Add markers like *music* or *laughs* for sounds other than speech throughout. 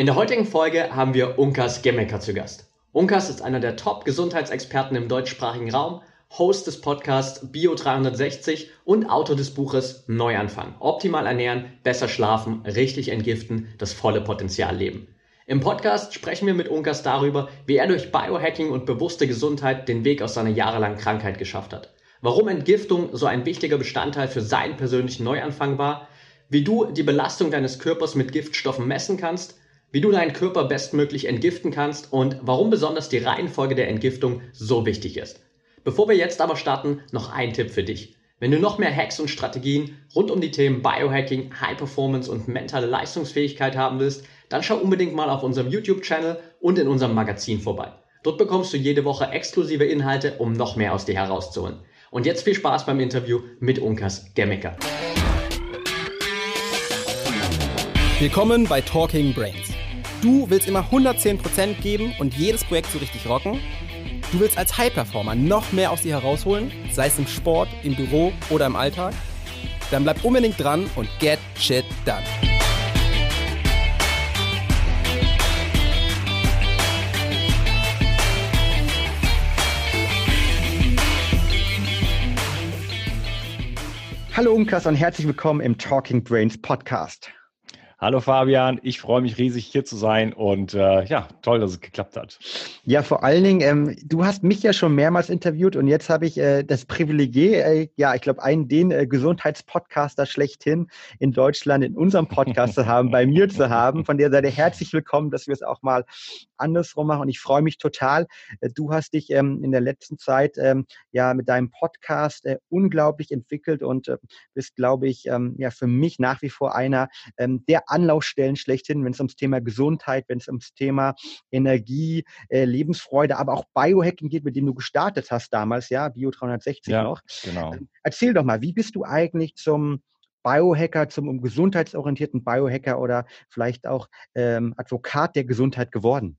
In der heutigen Folge haben wir Unkas Gemmecker zu Gast. Unkas ist einer der Top-Gesundheitsexperten im deutschsprachigen Raum, Host des Podcasts Bio360 und Autor des Buches Neuanfang. Optimal ernähren, besser schlafen, richtig entgiften, das volle Potenzial leben. Im Podcast sprechen wir mit Unkas darüber, wie er durch Biohacking und bewusste Gesundheit den Weg aus seiner jahrelangen Krankheit geschafft hat. Warum Entgiftung so ein wichtiger Bestandteil für seinen persönlichen Neuanfang war, wie du die Belastung deines Körpers mit Giftstoffen messen kannst wie du deinen Körper bestmöglich entgiften kannst und warum besonders die Reihenfolge der Entgiftung so wichtig ist. Bevor wir jetzt aber starten, noch ein Tipp für dich. Wenn du noch mehr Hacks und Strategien rund um die Themen Biohacking, High Performance und mentale Leistungsfähigkeit haben willst, dann schau unbedingt mal auf unserem YouTube-Channel und in unserem Magazin vorbei. Dort bekommst du jede Woche exklusive Inhalte, um noch mehr aus dir herauszuholen. Und jetzt viel Spaß beim Interview mit Unkas Gemmecker. Willkommen bei Talking Brains. Du willst immer 110% geben und jedes Projekt so richtig rocken? Du willst als High-Performer noch mehr aus dir herausholen, sei es im Sport, im Büro oder im Alltag? Dann bleib unbedingt dran und get shit done. Hallo Unkas und herzlich willkommen im Talking Brains Podcast. Hallo Fabian, ich freue mich riesig hier zu sein und äh, ja, toll, dass es geklappt hat. Ja, vor allen Dingen, ähm, du hast mich ja schon mehrmals interviewt und jetzt habe ich äh, das Privileg, äh, ja, ich glaube, einen den äh, Gesundheitspodcaster schlechthin in Deutschland in unserem Podcast zu haben, bei mir zu haben. Von der Seite herzlich willkommen, dass wir es auch mal andersrum machen und ich freue mich total. Äh, du hast dich ähm, in der letzten Zeit ähm, ja mit deinem Podcast äh, unglaublich entwickelt und äh, bist, glaube ich, ähm, ja für mich nach wie vor einer ähm, der Anlaufstellen schlechthin, wenn es ums Thema Gesundheit, wenn es ums Thema Energie, äh, Lebensfreude, aber auch Biohacking geht, mit dem du gestartet hast damals, ja, Bio 360 ja, noch. Genau. Ähm, erzähl doch mal, wie bist du eigentlich zum Biohacker, zum gesundheitsorientierten Biohacker oder vielleicht auch ähm, Advokat der Gesundheit geworden?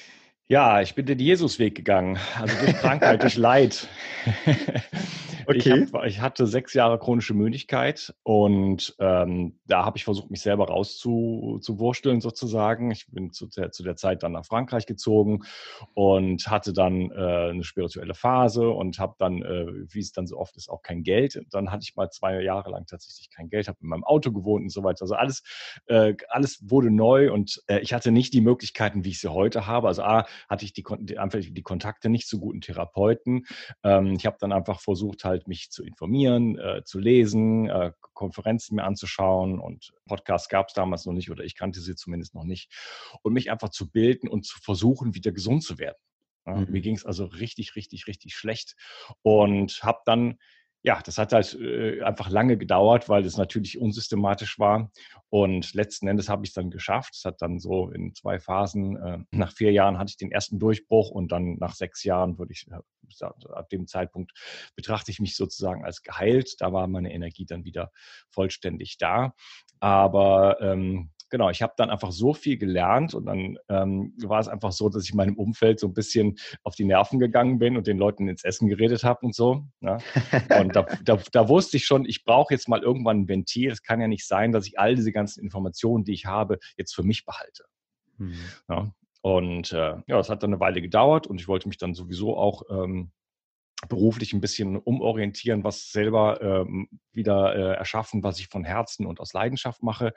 Ja, ich bin den Jesusweg gegangen, also durch Krankheit, durch *laughs* Leid. Okay. Ich, hab, ich, hatte sechs Jahre chronische Müdigkeit und ähm, da habe ich versucht, mich selber rauszuwursteln sozusagen. Ich bin zu der, zu der Zeit dann nach Frankreich gezogen und hatte dann äh, eine spirituelle Phase und habe dann, äh, wie es dann so oft ist, auch kein Geld. Dann hatte ich mal zwei Jahre lang tatsächlich kein Geld, habe in meinem Auto gewohnt und so weiter. Also alles, äh, alles wurde neu und äh, ich hatte nicht die Möglichkeiten, wie ich sie heute habe. Also A, hatte ich die, einfach die Kontakte nicht zu guten Therapeuten. Ähm, ich habe dann einfach versucht, halt mich zu informieren, äh, zu lesen, äh, Konferenzen mir anzuschauen und Podcasts gab es damals noch nicht oder ich kannte sie zumindest noch nicht und mich einfach zu bilden und zu versuchen, wieder gesund zu werden. Ja, mhm. Mir ging es also richtig, richtig, richtig schlecht und habe dann ja, das hat halt äh, einfach lange gedauert, weil es natürlich unsystematisch war. Und letzten Endes habe ich es dann geschafft. Es hat dann so in zwei Phasen, äh, nach vier Jahren hatte ich den ersten Durchbruch und dann nach sechs Jahren würde ich, äh, ab dem Zeitpunkt betrachte ich mich sozusagen als geheilt. Da war meine Energie dann wieder vollständig da. Aber ähm, genau, ich habe dann einfach so viel gelernt und dann ähm, war es einfach so, dass ich meinem Umfeld so ein bisschen auf die Nerven gegangen bin und den Leuten ins Essen geredet habe und so. Ne? Und da, *laughs* da, da, wusste ich schon, ich brauche jetzt mal irgendwann ein Ventil. Es kann ja nicht sein, dass ich all diese ganzen Informationen, die ich habe, jetzt für mich behalte. Mhm. Ja. Und äh, ja, das hat dann eine Weile gedauert und ich wollte mich dann sowieso auch ähm, beruflich ein bisschen umorientieren, was selber ähm, wieder äh, erschaffen, was ich von Herzen und aus Leidenschaft mache.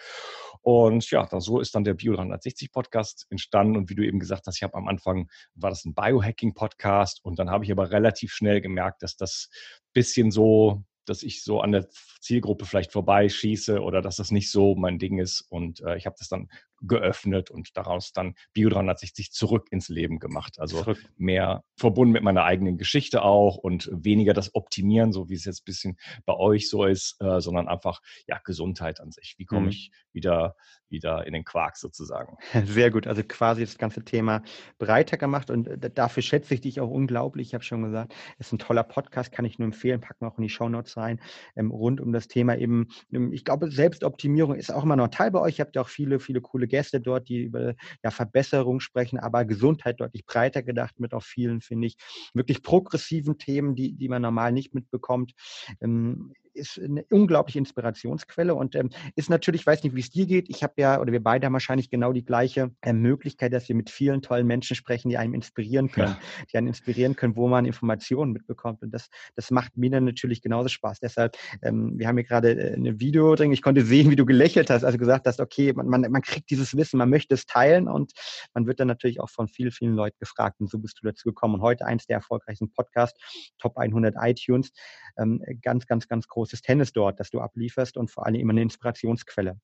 Und ja, dann, so ist dann der Bio 360 Podcast entstanden. Und wie du eben gesagt hast, ich habe am Anfang, war das ein Biohacking Podcast. Und dann habe ich aber relativ schnell gemerkt, dass das bisschen so dass ich so an der Zielgruppe vielleicht vorbeischieße oder dass das nicht so mein Ding ist. Und äh, ich habe das dann geöffnet und daraus dann Bio 360 zurück ins Leben gemacht. Also zurück. mehr verbunden mit meiner eigenen Geschichte auch und weniger das Optimieren, so wie es jetzt ein bisschen bei euch so ist, äh, sondern einfach ja Gesundheit an sich. Wie komme mhm. ich wieder wieder in den Quark sozusagen. *laughs* Sehr gut, also quasi das ganze Thema breiter gemacht und äh, dafür schätze ich dich auch unglaublich. Ich habe schon gesagt, es ist ein toller Podcast, kann ich nur empfehlen, packen wir auch in die Shownotes rein, ähm, rund um das Thema eben, ähm, ich glaube, Selbstoptimierung ist auch immer noch ein Teil bei euch. Ihr habt ja auch viele, viele coole Gäste dort, die über ja, Verbesserung sprechen, aber Gesundheit deutlich breiter gedacht mit auch vielen, finde ich, wirklich progressiven Themen, die, die man normal nicht mitbekommt. Ähm, ist eine unglaubliche Inspirationsquelle und ähm, ist natürlich, ich weiß nicht, wie es dir geht. Ich habe ja, oder wir beide haben wahrscheinlich genau die gleiche äh, Möglichkeit, dass wir mit vielen tollen Menschen sprechen, die einem inspirieren können, ja. die einen inspirieren können, wo man Informationen mitbekommt. Und das, das macht mir dann natürlich genauso Spaß. Deshalb, ähm, wir haben hier gerade äh, ein Video drin. Ich konnte sehen, wie du gelächelt hast, also gesagt hast, okay, man, man, man kriegt dieses Wissen, man möchte es teilen und man wird dann natürlich auch von vielen, vielen Leuten gefragt. Und so bist du dazu gekommen. Und heute eins der erfolgreichsten Podcasts, Top 100 iTunes. Ähm, ganz, ganz, ganz großes Tennis dort, das du ablieferst und vor allem immer eine Inspirationsquelle.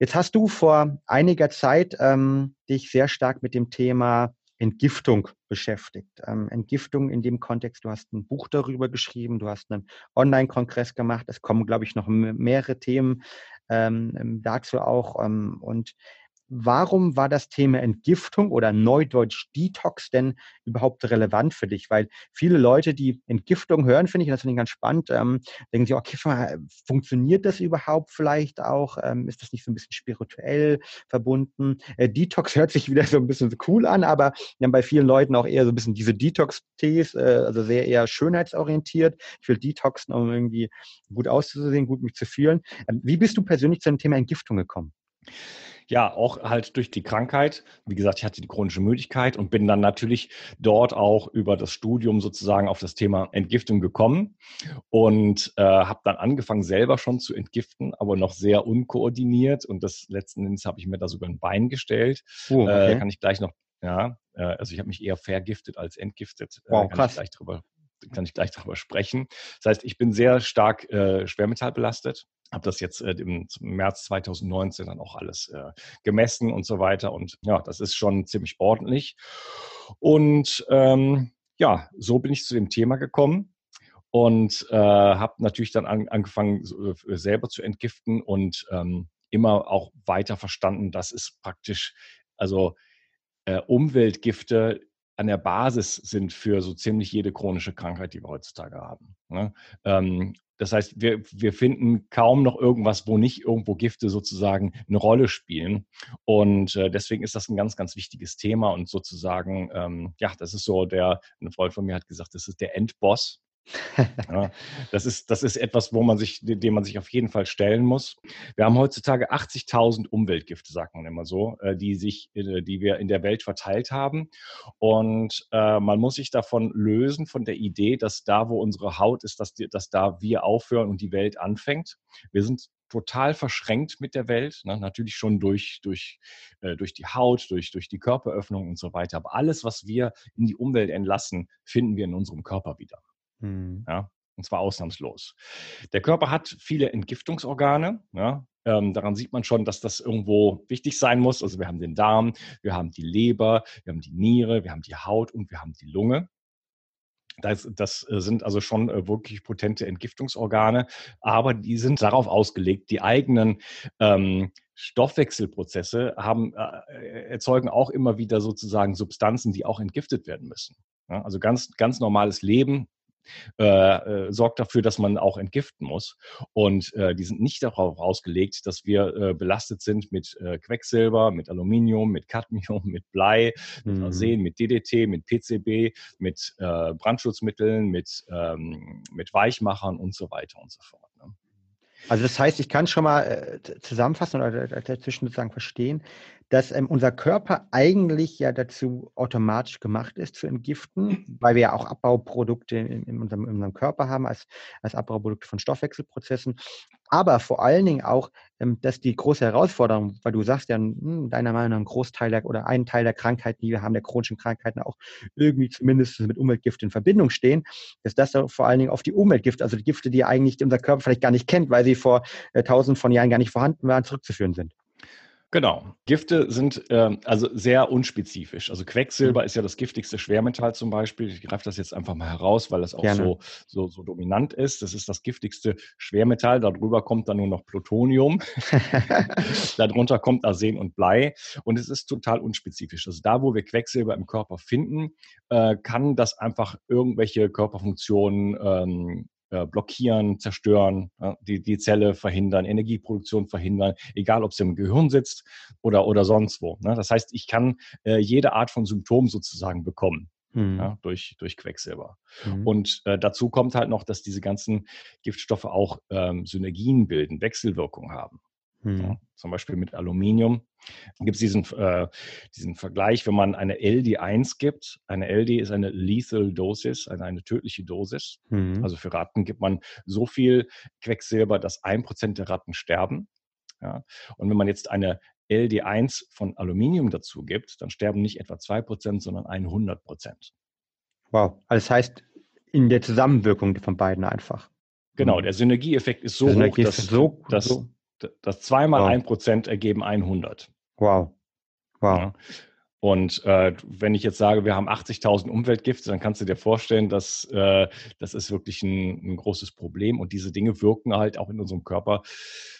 Jetzt hast du vor einiger Zeit ähm, dich sehr stark mit dem Thema Entgiftung beschäftigt. Ähm, Entgiftung in dem Kontext, du hast ein Buch darüber geschrieben, du hast einen Online-Kongress gemacht, es kommen, glaube ich, noch mehrere Themen ähm, dazu auch. Ähm, und Warum war das Thema Entgiftung oder Neudeutsch Detox denn überhaupt relevant für dich? Weil viele Leute, die Entgiftung hören, finde ich, das finde ich ganz spannend, ähm, denken sie, okay, funktioniert das überhaupt vielleicht auch? Ähm, ist das nicht so ein bisschen spirituell verbunden? Äh, Detox *laughs* hört sich wieder so ein bisschen cool an, aber wir haben bei vielen Leuten auch eher so ein bisschen diese Detox-Tees, äh, also sehr eher schönheitsorientiert. Ich will detoxen, um irgendwie gut auszusehen, gut mich zu fühlen. Ähm, wie bist du persönlich zu dem Thema Entgiftung gekommen? Ja, auch halt durch die Krankheit. Wie gesagt, ich hatte die chronische Müdigkeit und bin dann natürlich dort auch über das Studium sozusagen auf das Thema Entgiftung gekommen und äh, habe dann angefangen selber schon zu entgiften, aber noch sehr unkoordiniert und das letzten Endes habe ich mir da sogar ein Bein gestellt. Oh, okay. äh, kann ich gleich noch, ja, äh, also ich habe mich eher vergiftet als entgiftet. Äh, wow, krass. Ich gleich drüber kann ich gleich darüber sprechen. Das heißt, ich bin sehr stark äh, schwermetallbelastet habe das jetzt äh, im März 2019 dann auch alles äh, gemessen und so weiter. Und ja, das ist schon ziemlich ordentlich. Und ähm, ja, so bin ich zu dem Thema gekommen und äh, habe natürlich dann an, angefangen, äh, selber zu entgiften und ähm, immer auch weiter verstanden, dass es praktisch, also äh, Umweltgifte an der Basis sind für so ziemlich jede chronische Krankheit, die wir heutzutage haben. Ne? Ähm, das heißt, wir, wir finden kaum noch irgendwas, wo nicht irgendwo Gifte sozusagen eine Rolle spielen. Und äh, deswegen ist das ein ganz, ganz wichtiges Thema und sozusagen, ähm, ja, das ist so der, ein Freund von mir hat gesagt, das ist der Endboss ja, das, ist, das ist etwas, wo man sich, dem man sich auf jeden Fall stellen muss. Wir haben heutzutage 80.000 Umweltgifte, sagt man immer so, äh, die sich, äh, die wir in der Welt verteilt haben. Und äh, man muss sich davon lösen, von der Idee, dass da, wo unsere Haut ist, dass, dass da wir aufhören und die Welt anfängt. Wir sind total verschränkt mit der Welt, ne? natürlich schon durch, durch, äh, durch die Haut, durch, durch die Körperöffnung und so weiter. Aber alles, was wir in die Umwelt entlassen, finden wir in unserem Körper wieder. Mhm. Ja, und zwar ausnahmslos. Der Körper hat viele Entgiftungsorgane. Ja, ähm, daran sieht man schon, dass das irgendwo wichtig sein muss. Also wir haben den Darm, wir haben die Leber, wir haben die Niere, wir haben die Haut und wir haben die Lunge. Das, das äh, sind also schon äh, wirklich potente Entgiftungsorgane, aber die sind darauf ausgelegt, die eigenen ähm, Stoffwechselprozesse haben, äh, erzeugen auch immer wieder sozusagen Substanzen, die auch entgiftet werden müssen. Ja, also ganz, ganz normales Leben äh, äh, sorgt dafür, dass man auch entgiften muss. Und äh, die sind nicht darauf ausgelegt, dass wir äh, belastet sind mit äh, Quecksilber, mit Aluminium, mit Cadmium, *laughs* mit Blei, mit mhm. Arsen, mit DDT, mit PCB, mit äh, Brandschutzmitteln, mit, ähm, mit Weichmachern und so weiter und so fort. Ne? Also das heißt, ich kann schon mal äh, zusammenfassen oder dazwischen sozusagen verstehen, dass ähm, unser Körper eigentlich ja dazu automatisch gemacht ist zu entgiften, weil wir ja auch Abbauprodukte in, in, unserem, in unserem, Körper haben als, als Abbauprodukte von Stoffwechselprozessen. Aber vor allen Dingen auch, ähm, dass die große Herausforderung, weil du sagst ja, hm, deiner Meinung nach ein Großteil der, oder ein Teil der Krankheiten, die wir haben, der chronischen Krankheiten auch irgendwie zumindest mit Umweltgiften in Verbindung stehen, dass das vor allen Dingen auf die Umweltgifte, also die Gifte, die eigentlich unser Körper vielleicht gar nicht kennt, weil sie vor äh, tausend von Jahren gar nicht vorhanden waren, zurückzuführen sind. Genau. Gifte sind äh, also sehr unspezifisch. Also Quecksilber mhm. ist ja das giftigste Schwermetall zum Beispiel. Ich greife das jetzt einfach mal heraus, weil das auch so, so, so dominant ist. Das ist das giftigste Schwermetall. Darüber kommt dann nur noch Plutonium. *laughs* Darunter kommt Arsen und Blei. Und es ist total unspezifisch. Also da, wo wir Quecksilber im Körper finden, äh, kann das einfach irgendwelche Körperfunktionen ähm, äh, blockieren, zerstören, die, die Zelle verhindern, Energieproduktion verhindern, egal ob es im Gehirn sitzt oder, oder sonst wo. Ne? Das heißt, ich kann äh, jede Art von Symptom sozusagen bekommen. mhm. ja, durch, durch Quecksilber. Mhm. Und äh, dazu kommt halt noch, dass diese ganzen Giftstoffe auch ähm, Synergien bilden, Wechselwirkungen haben. Ja, mhm. zum Beispiel mit Aluminium gibt es diesen, äh, diesen Vergleich, wenn man eine LD1 gibt. Eine LD ist eine Lethal Dosis, eine, eine tödliche Dosis. Mhm. Also für Ratten gibt man so viel Quecksilber, dass ein Prozent der Ratten sterben. Ja. Und wenn man jetzt eine LD1 von Aluminium dazu gibt, dann sterben nicht etwa 2%, sondern 100%. Wow, also das heißt in der Zusammenwirkung von beiden einfach. Genau, mhm. der Synergieeffekt ist so hoch, dass, so, dass, so. Dass zweimal wow. 1% ergeben 100. Wow. Wow. Ja. Und äh, wenn ich jetzt sage, wir haben 80.000 Umweltgifte, dann kannst du dir vorstellen, dass äh, das ist wirklich ein, ein, großes Problem. Und diese Dinge wirken halt auch in unserem Körper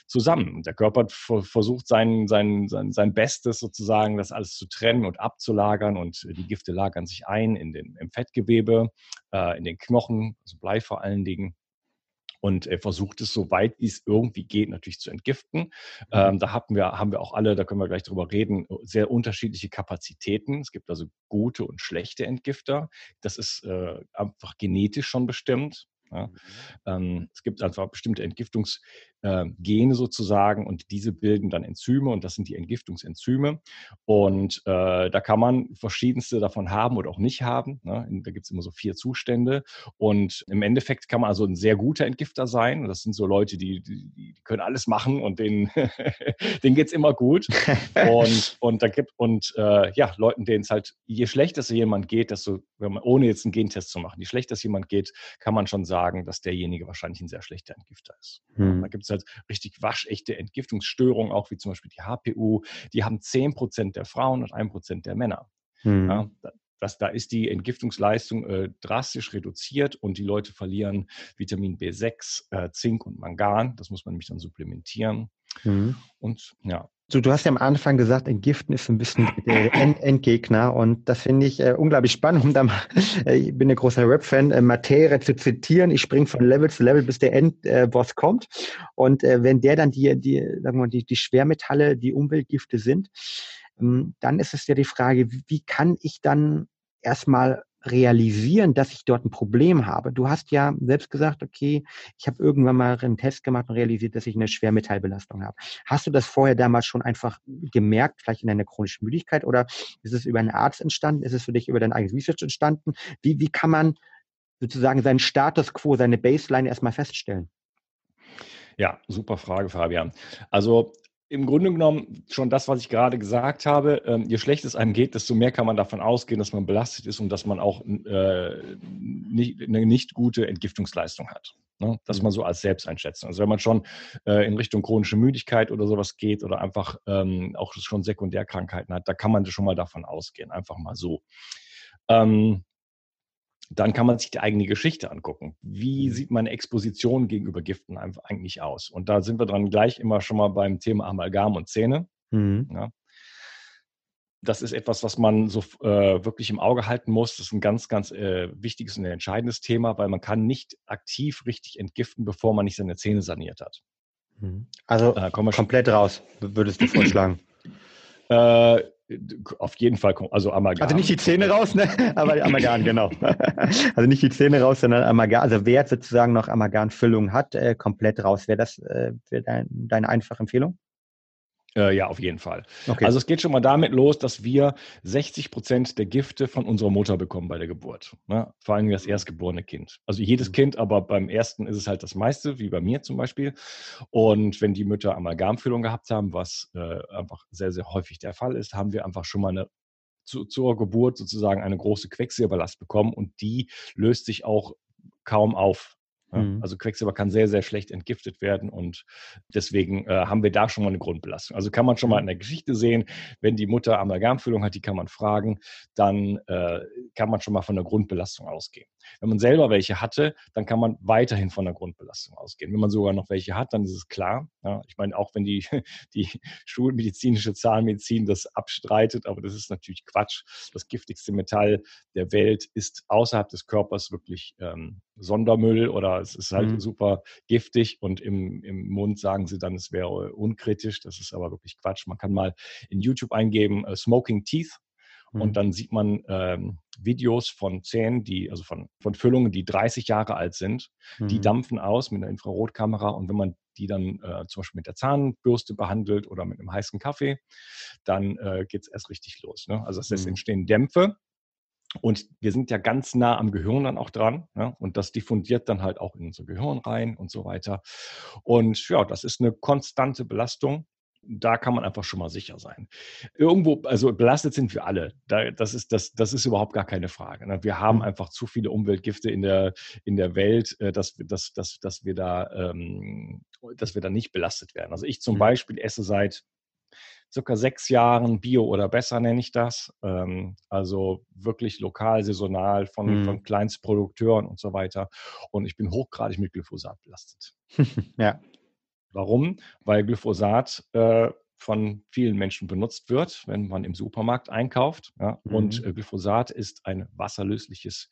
zusammen. Und der Körper versucht sein, sein, sein, sein Bestes sozusagen, das alles zu trennen und abzulagern. Und die Gifte lagern sich ein in den, im Fettgewebe, äh, in den Knochen, also Blei vor allen Dingen und er versucht es so weit wie es irgendwie geht natürlich zu entgiften. Mhm. Ähm, da haben wir, haben wir auch alle, da können wir gleich drüber reden, sehr unterschiedliche Kapazitäten. Es gibt also gute und schlechte Entgifter. Das ist äh, einfach genetisch schon bestimmt. Ja. Mhm. Ähm, es gibt einfach bestimmte Entgiftungs- äh, sozusagen und diese bilden dann Enzyme und das sind die Entgiftungsenzyme. Und äh, da kann man verschiedenste davon haben oder auch nicht haben. Ne? Da gibt es immer so vier Zustände. Und im Endeffekt kann man also ein sehr guter Entgifter sein. Und das sind so Leute, die, die, die können alles machen und denen, *laughs* denen geht es immer gut. und, *laughs* und da gibt und äh, ja, Leuten, denen es halt, je schlechter es jemand geht, desto, wenn man, ohne jetzt einen Gentest zu machen, je schlechter es jemand geht, kann man schon sagen, dass derjenige wahrscheinlich ein sehr schlechter Entgifter ist. Hm. Da gibt es halt richtig waschechte Entgiftungsstörungen, auch wie zum Beispiel die HPU. Die haben 10 Prozent der Frauen und 1 Prozent der Männer. Mhm. Ja, das, da ist die Entgiftungsleistung äh, drastisch reduziert und die Leute verlieren Vitamin B6, äh, Zink und Mangan. Das muss man nämlich dann supplementieren. Mhm. Und ja, Du, du hast ja am Anfang gesagt, Entgiften ist ein bisschen der End Endgegner und das finde ich äh, unglaublich spannend. Um da mal, *laughs* äh, ich bin ein großer Rap-Fan, äh, Materie zu zitieren. Ich springe von Level zu Level, bis der Endboss äh, kommt. Und äh, wenn der dann die, die, sagen wir mal, die, die Schwermetalle, die Umweltgifte sind, ähm, dann ist es ja die Frage, wie, wie kann ich dann erstmal realisieren, dass ich dort ein Problem habe. Du hast ja selbst gesagt, okay, ich habe irgendwann mal einen Test gemacht und realisiert, dass ich eine Schwermetallbelastung habe. Hast du das vorher damals schon einfach gemerkt, vielleicht in deiner chronischen Müdigkeit oder ist es über einen Arzt entstanden? Ist es für dich über dein eigenes Research entstanden? Wie, wie kann man sozusagen seinen Status quo, seine Baseline erstmal feststellen? Ja, super Frage, Fabian. Also im Grunde genommen schon das, was ich gerade gesagt habe. Ähm, je schlechter es einem geht, desto mehr kann man davon ausgehen, dass man belastet ist und dass man auch äh, nicht, eine nicht gute Entgiftungsleistung hat. Ne? Das mhm. man so als Selbsteinschätzung. Also wenn man schon äh, in Richtung chronische Müdigkeit oder sowas geht oder einfach ähm, auch schon Sekundärkrankheiten hat, da kann man schon mal davon ausgehen. Einfach mal so. Ähm, dann kann man sich die eigene Geschichte angucken. Wie mhm. sieht meine Exposition gegenüber Giften eigentlich aus? Und da sind wir dann gleich immer schon mal beim Thema Amalgam und Zähne. Mhm. Ja. Das ist etwas, was man so äh, wirklich im Auge halten muss. Das ist ein ganz, ganz äh, wichtiges und entscheidendes Thema, weil man kann nicht aktiv richtig entgiften, bevor man nicht seine Zähne saniert hat. Mhm. Also äh, komplett raus, würdest du vorschlagen? Äh, auf jeden Fall, also Amalgam. Also nicht die Zähne raus, ne? aber Amalgam, genau. *laughs* Also nicht die Zähne raus, sondern Amalgam. Also wer sozusagen noch Amalgamfüllung hat, äh, komplett raus. Wäre das äh, wär dein, deine einfache Empfehlung? Äh, ja, auf jeden Fall. Okay. Also es geht schon mal damit los, dass wir 60 Prozent der Gifte von unserer Mutter bekommen bei der Geburt. Ne? Vor allem das erstgeborene Kind. Also jedes mhm. Kind, aber beim ersten ist es halt das meiste, wie bei mir zum Beispiel. Und wenn die Mütter Amalgamfüllung gehabt haben, was äh, einfach sehr, sehr häufig der Fall ist, haben wir einfach schon mal eine zu, zur Geburt sozusagen eine große Quecksilberlast bekommen und die löst sich auch kaum auf. Mhm. Also Quecksilber kann sehr, sehr schlecht entgiftet werden und deswegen äh, haben wir da schon mal eine Grundbelastung. Also kann man schon mal mhm. in der Geschichte sehen, wenn die Mutter Amalgamfüllung hat, die kann man fragen, dann äh, kann man schon mal von der Grundbelastung ausgehen. Wenn man selber welche hatte, dann kann man weiterhin von der Grundbelastung ausgehen. Wenn man sogar noch welche hat, dann ist es klar. Ja, ich meine, auch wenn die, *laughs* die schulmedizinische Zahnmedizin das abstreitet, aber das ist natürlich Quatsch. Das giftigste Metall der Welt ist außerhalb des Körpers wirklich ähm, Sondermüll oder es ist halt mhm. super giftig und im, im Mund sagen sie dann, es wäre unkritisch. Das ist aber wirklich Quatsch. Man kann mal in YouTube eingeben, uh, Smoking Teeth und mhm. dann sieht man ähm, Videos von Zähnen, die, also von, von Füllungen, die 30 Jahre alt sind. Mhm. Die dampfen aus mit einer Infrarotkamera und wenn man die dann äh, zum Beispiel mit der Zahnbürste behandelt oder mit einem heißen Kaffee, dann äh, geht es erst richtig los. Ne? Also es mhm. entstehen Dämpfe und wir sind ja ganz nah am Gehirn dann auch dran. Ja? Und das diffundiert dann halt auch in unser Gehirn rein und so weiter. Und ja, das ist eine konstante Belastung. Da kann man einfach schon mal sicher sein. Irgendwo, also belastet sind wir alle. Da, das, ist, das, das ist überhaupt gar keine Frage. Ne? Wir haben mhm. einfach zu viele Umweltgifte in der, in der Welt, äh, dass, dass, dass, dass, wir da, ähm, dass wir da nicht belastet werden. Also ich zum mhm. Beispiel esse seit circa sechs Jahren Bio oder besser nenne ich das. Ähm, also wirklich lokal, saisonal von, mhm. von Kleinstprodukteuren und so weiter. Und ich bin hochgradig mit Glyphosat belastet. *laughs* ja. Warum? Weil Glyphosat äh, von vielen Menschen benutzt wird, wenn man im Supermarkt einkauft. Ja? Mhm. Und äh, Glyphosat ist ein wasserlösliches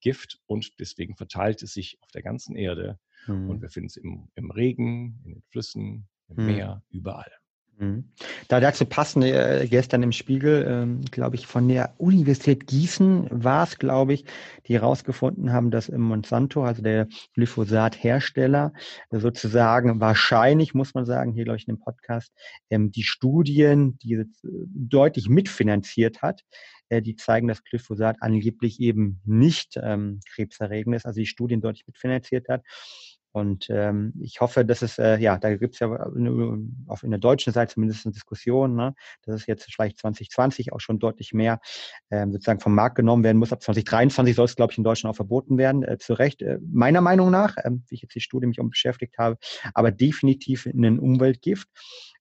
Gift und deswegen verteilt es sich auf der ganzen Erde. Mhm. Und wir finden es im, im Regen, in den Flüssen, im mhm. Meer, überall. Mhm. Da dazu passend, äh, gestern im Spiegel, ähm, glaube ich, von der Universität Gießen war es, glaube ich, die herausgefunden haben, dass im Monsanto, also der Glyphosat-Hersteller, sozusagen wahrscheinlich, muss man sagen, hier, glaube ich, in dem Podcast, ähm, die Studien, die äh, deutlich mitfinanziert hat, äh, die zeigen, dass Glyphosat angeblich eben nicht ähm, krebserregend ist, also die Studien deutlich mitfinanziert hat. Und ähm, ich hoffe, dass es, äh, ja, da gibt es ja auf in der deutschen Seite zumindest eine Diskussion, ne, dass es jetzt vielleicht 2020 auch schon deutlich mehr ähm, sozusagen vom Markt genommen werden muss. Ab 2023 soll es, glaube ich, in Deutschland auch verboten werden. Äh, zu Recht, äh, meiner Meinung nach, äh, wie ich jetzt die Studie mich um beschäftigt habe, aber definitiv ein Umweltgift.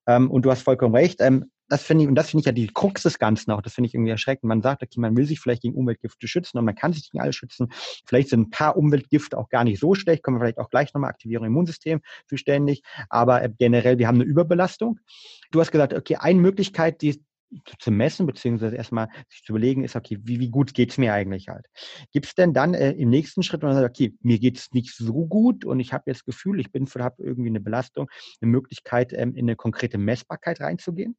Ähm, und du hast vollkommen recht. Ähm, das finde ich, und das finde ich ja die Krux des Ganzen auch, das finde ich irgendwie erschreckend. Man sagt, okay, man will sich vielleicht gegen Umweltgifte schützen und man kann sich gegen alle schützen. Vielleicht sind ein paar Umweltgifte auch gar nicht so schlecht, kommen wir vielleicht auch gleich nochmal Aktivierung im Immunsystem zuständig. Aber äh, generell, wir haben eine Überbelastung. Du hast gesagt, okay, eine Möglichkeit, die zu messen, beziehungsweise erstmal sich zu überlegen, ist, okay, wie, wie gut geht's mir eigentlich halt? Gibt es denn dann äh, im nächsten Schritt, wenn man sagt, okay, mir geht's nicht so gut und ich habe jetzt Gefühl, ich bin habe irgendwie eine Belastung, eine Möglichkeit, ähm, in eine konkrete Messbarkeit reinzugehen?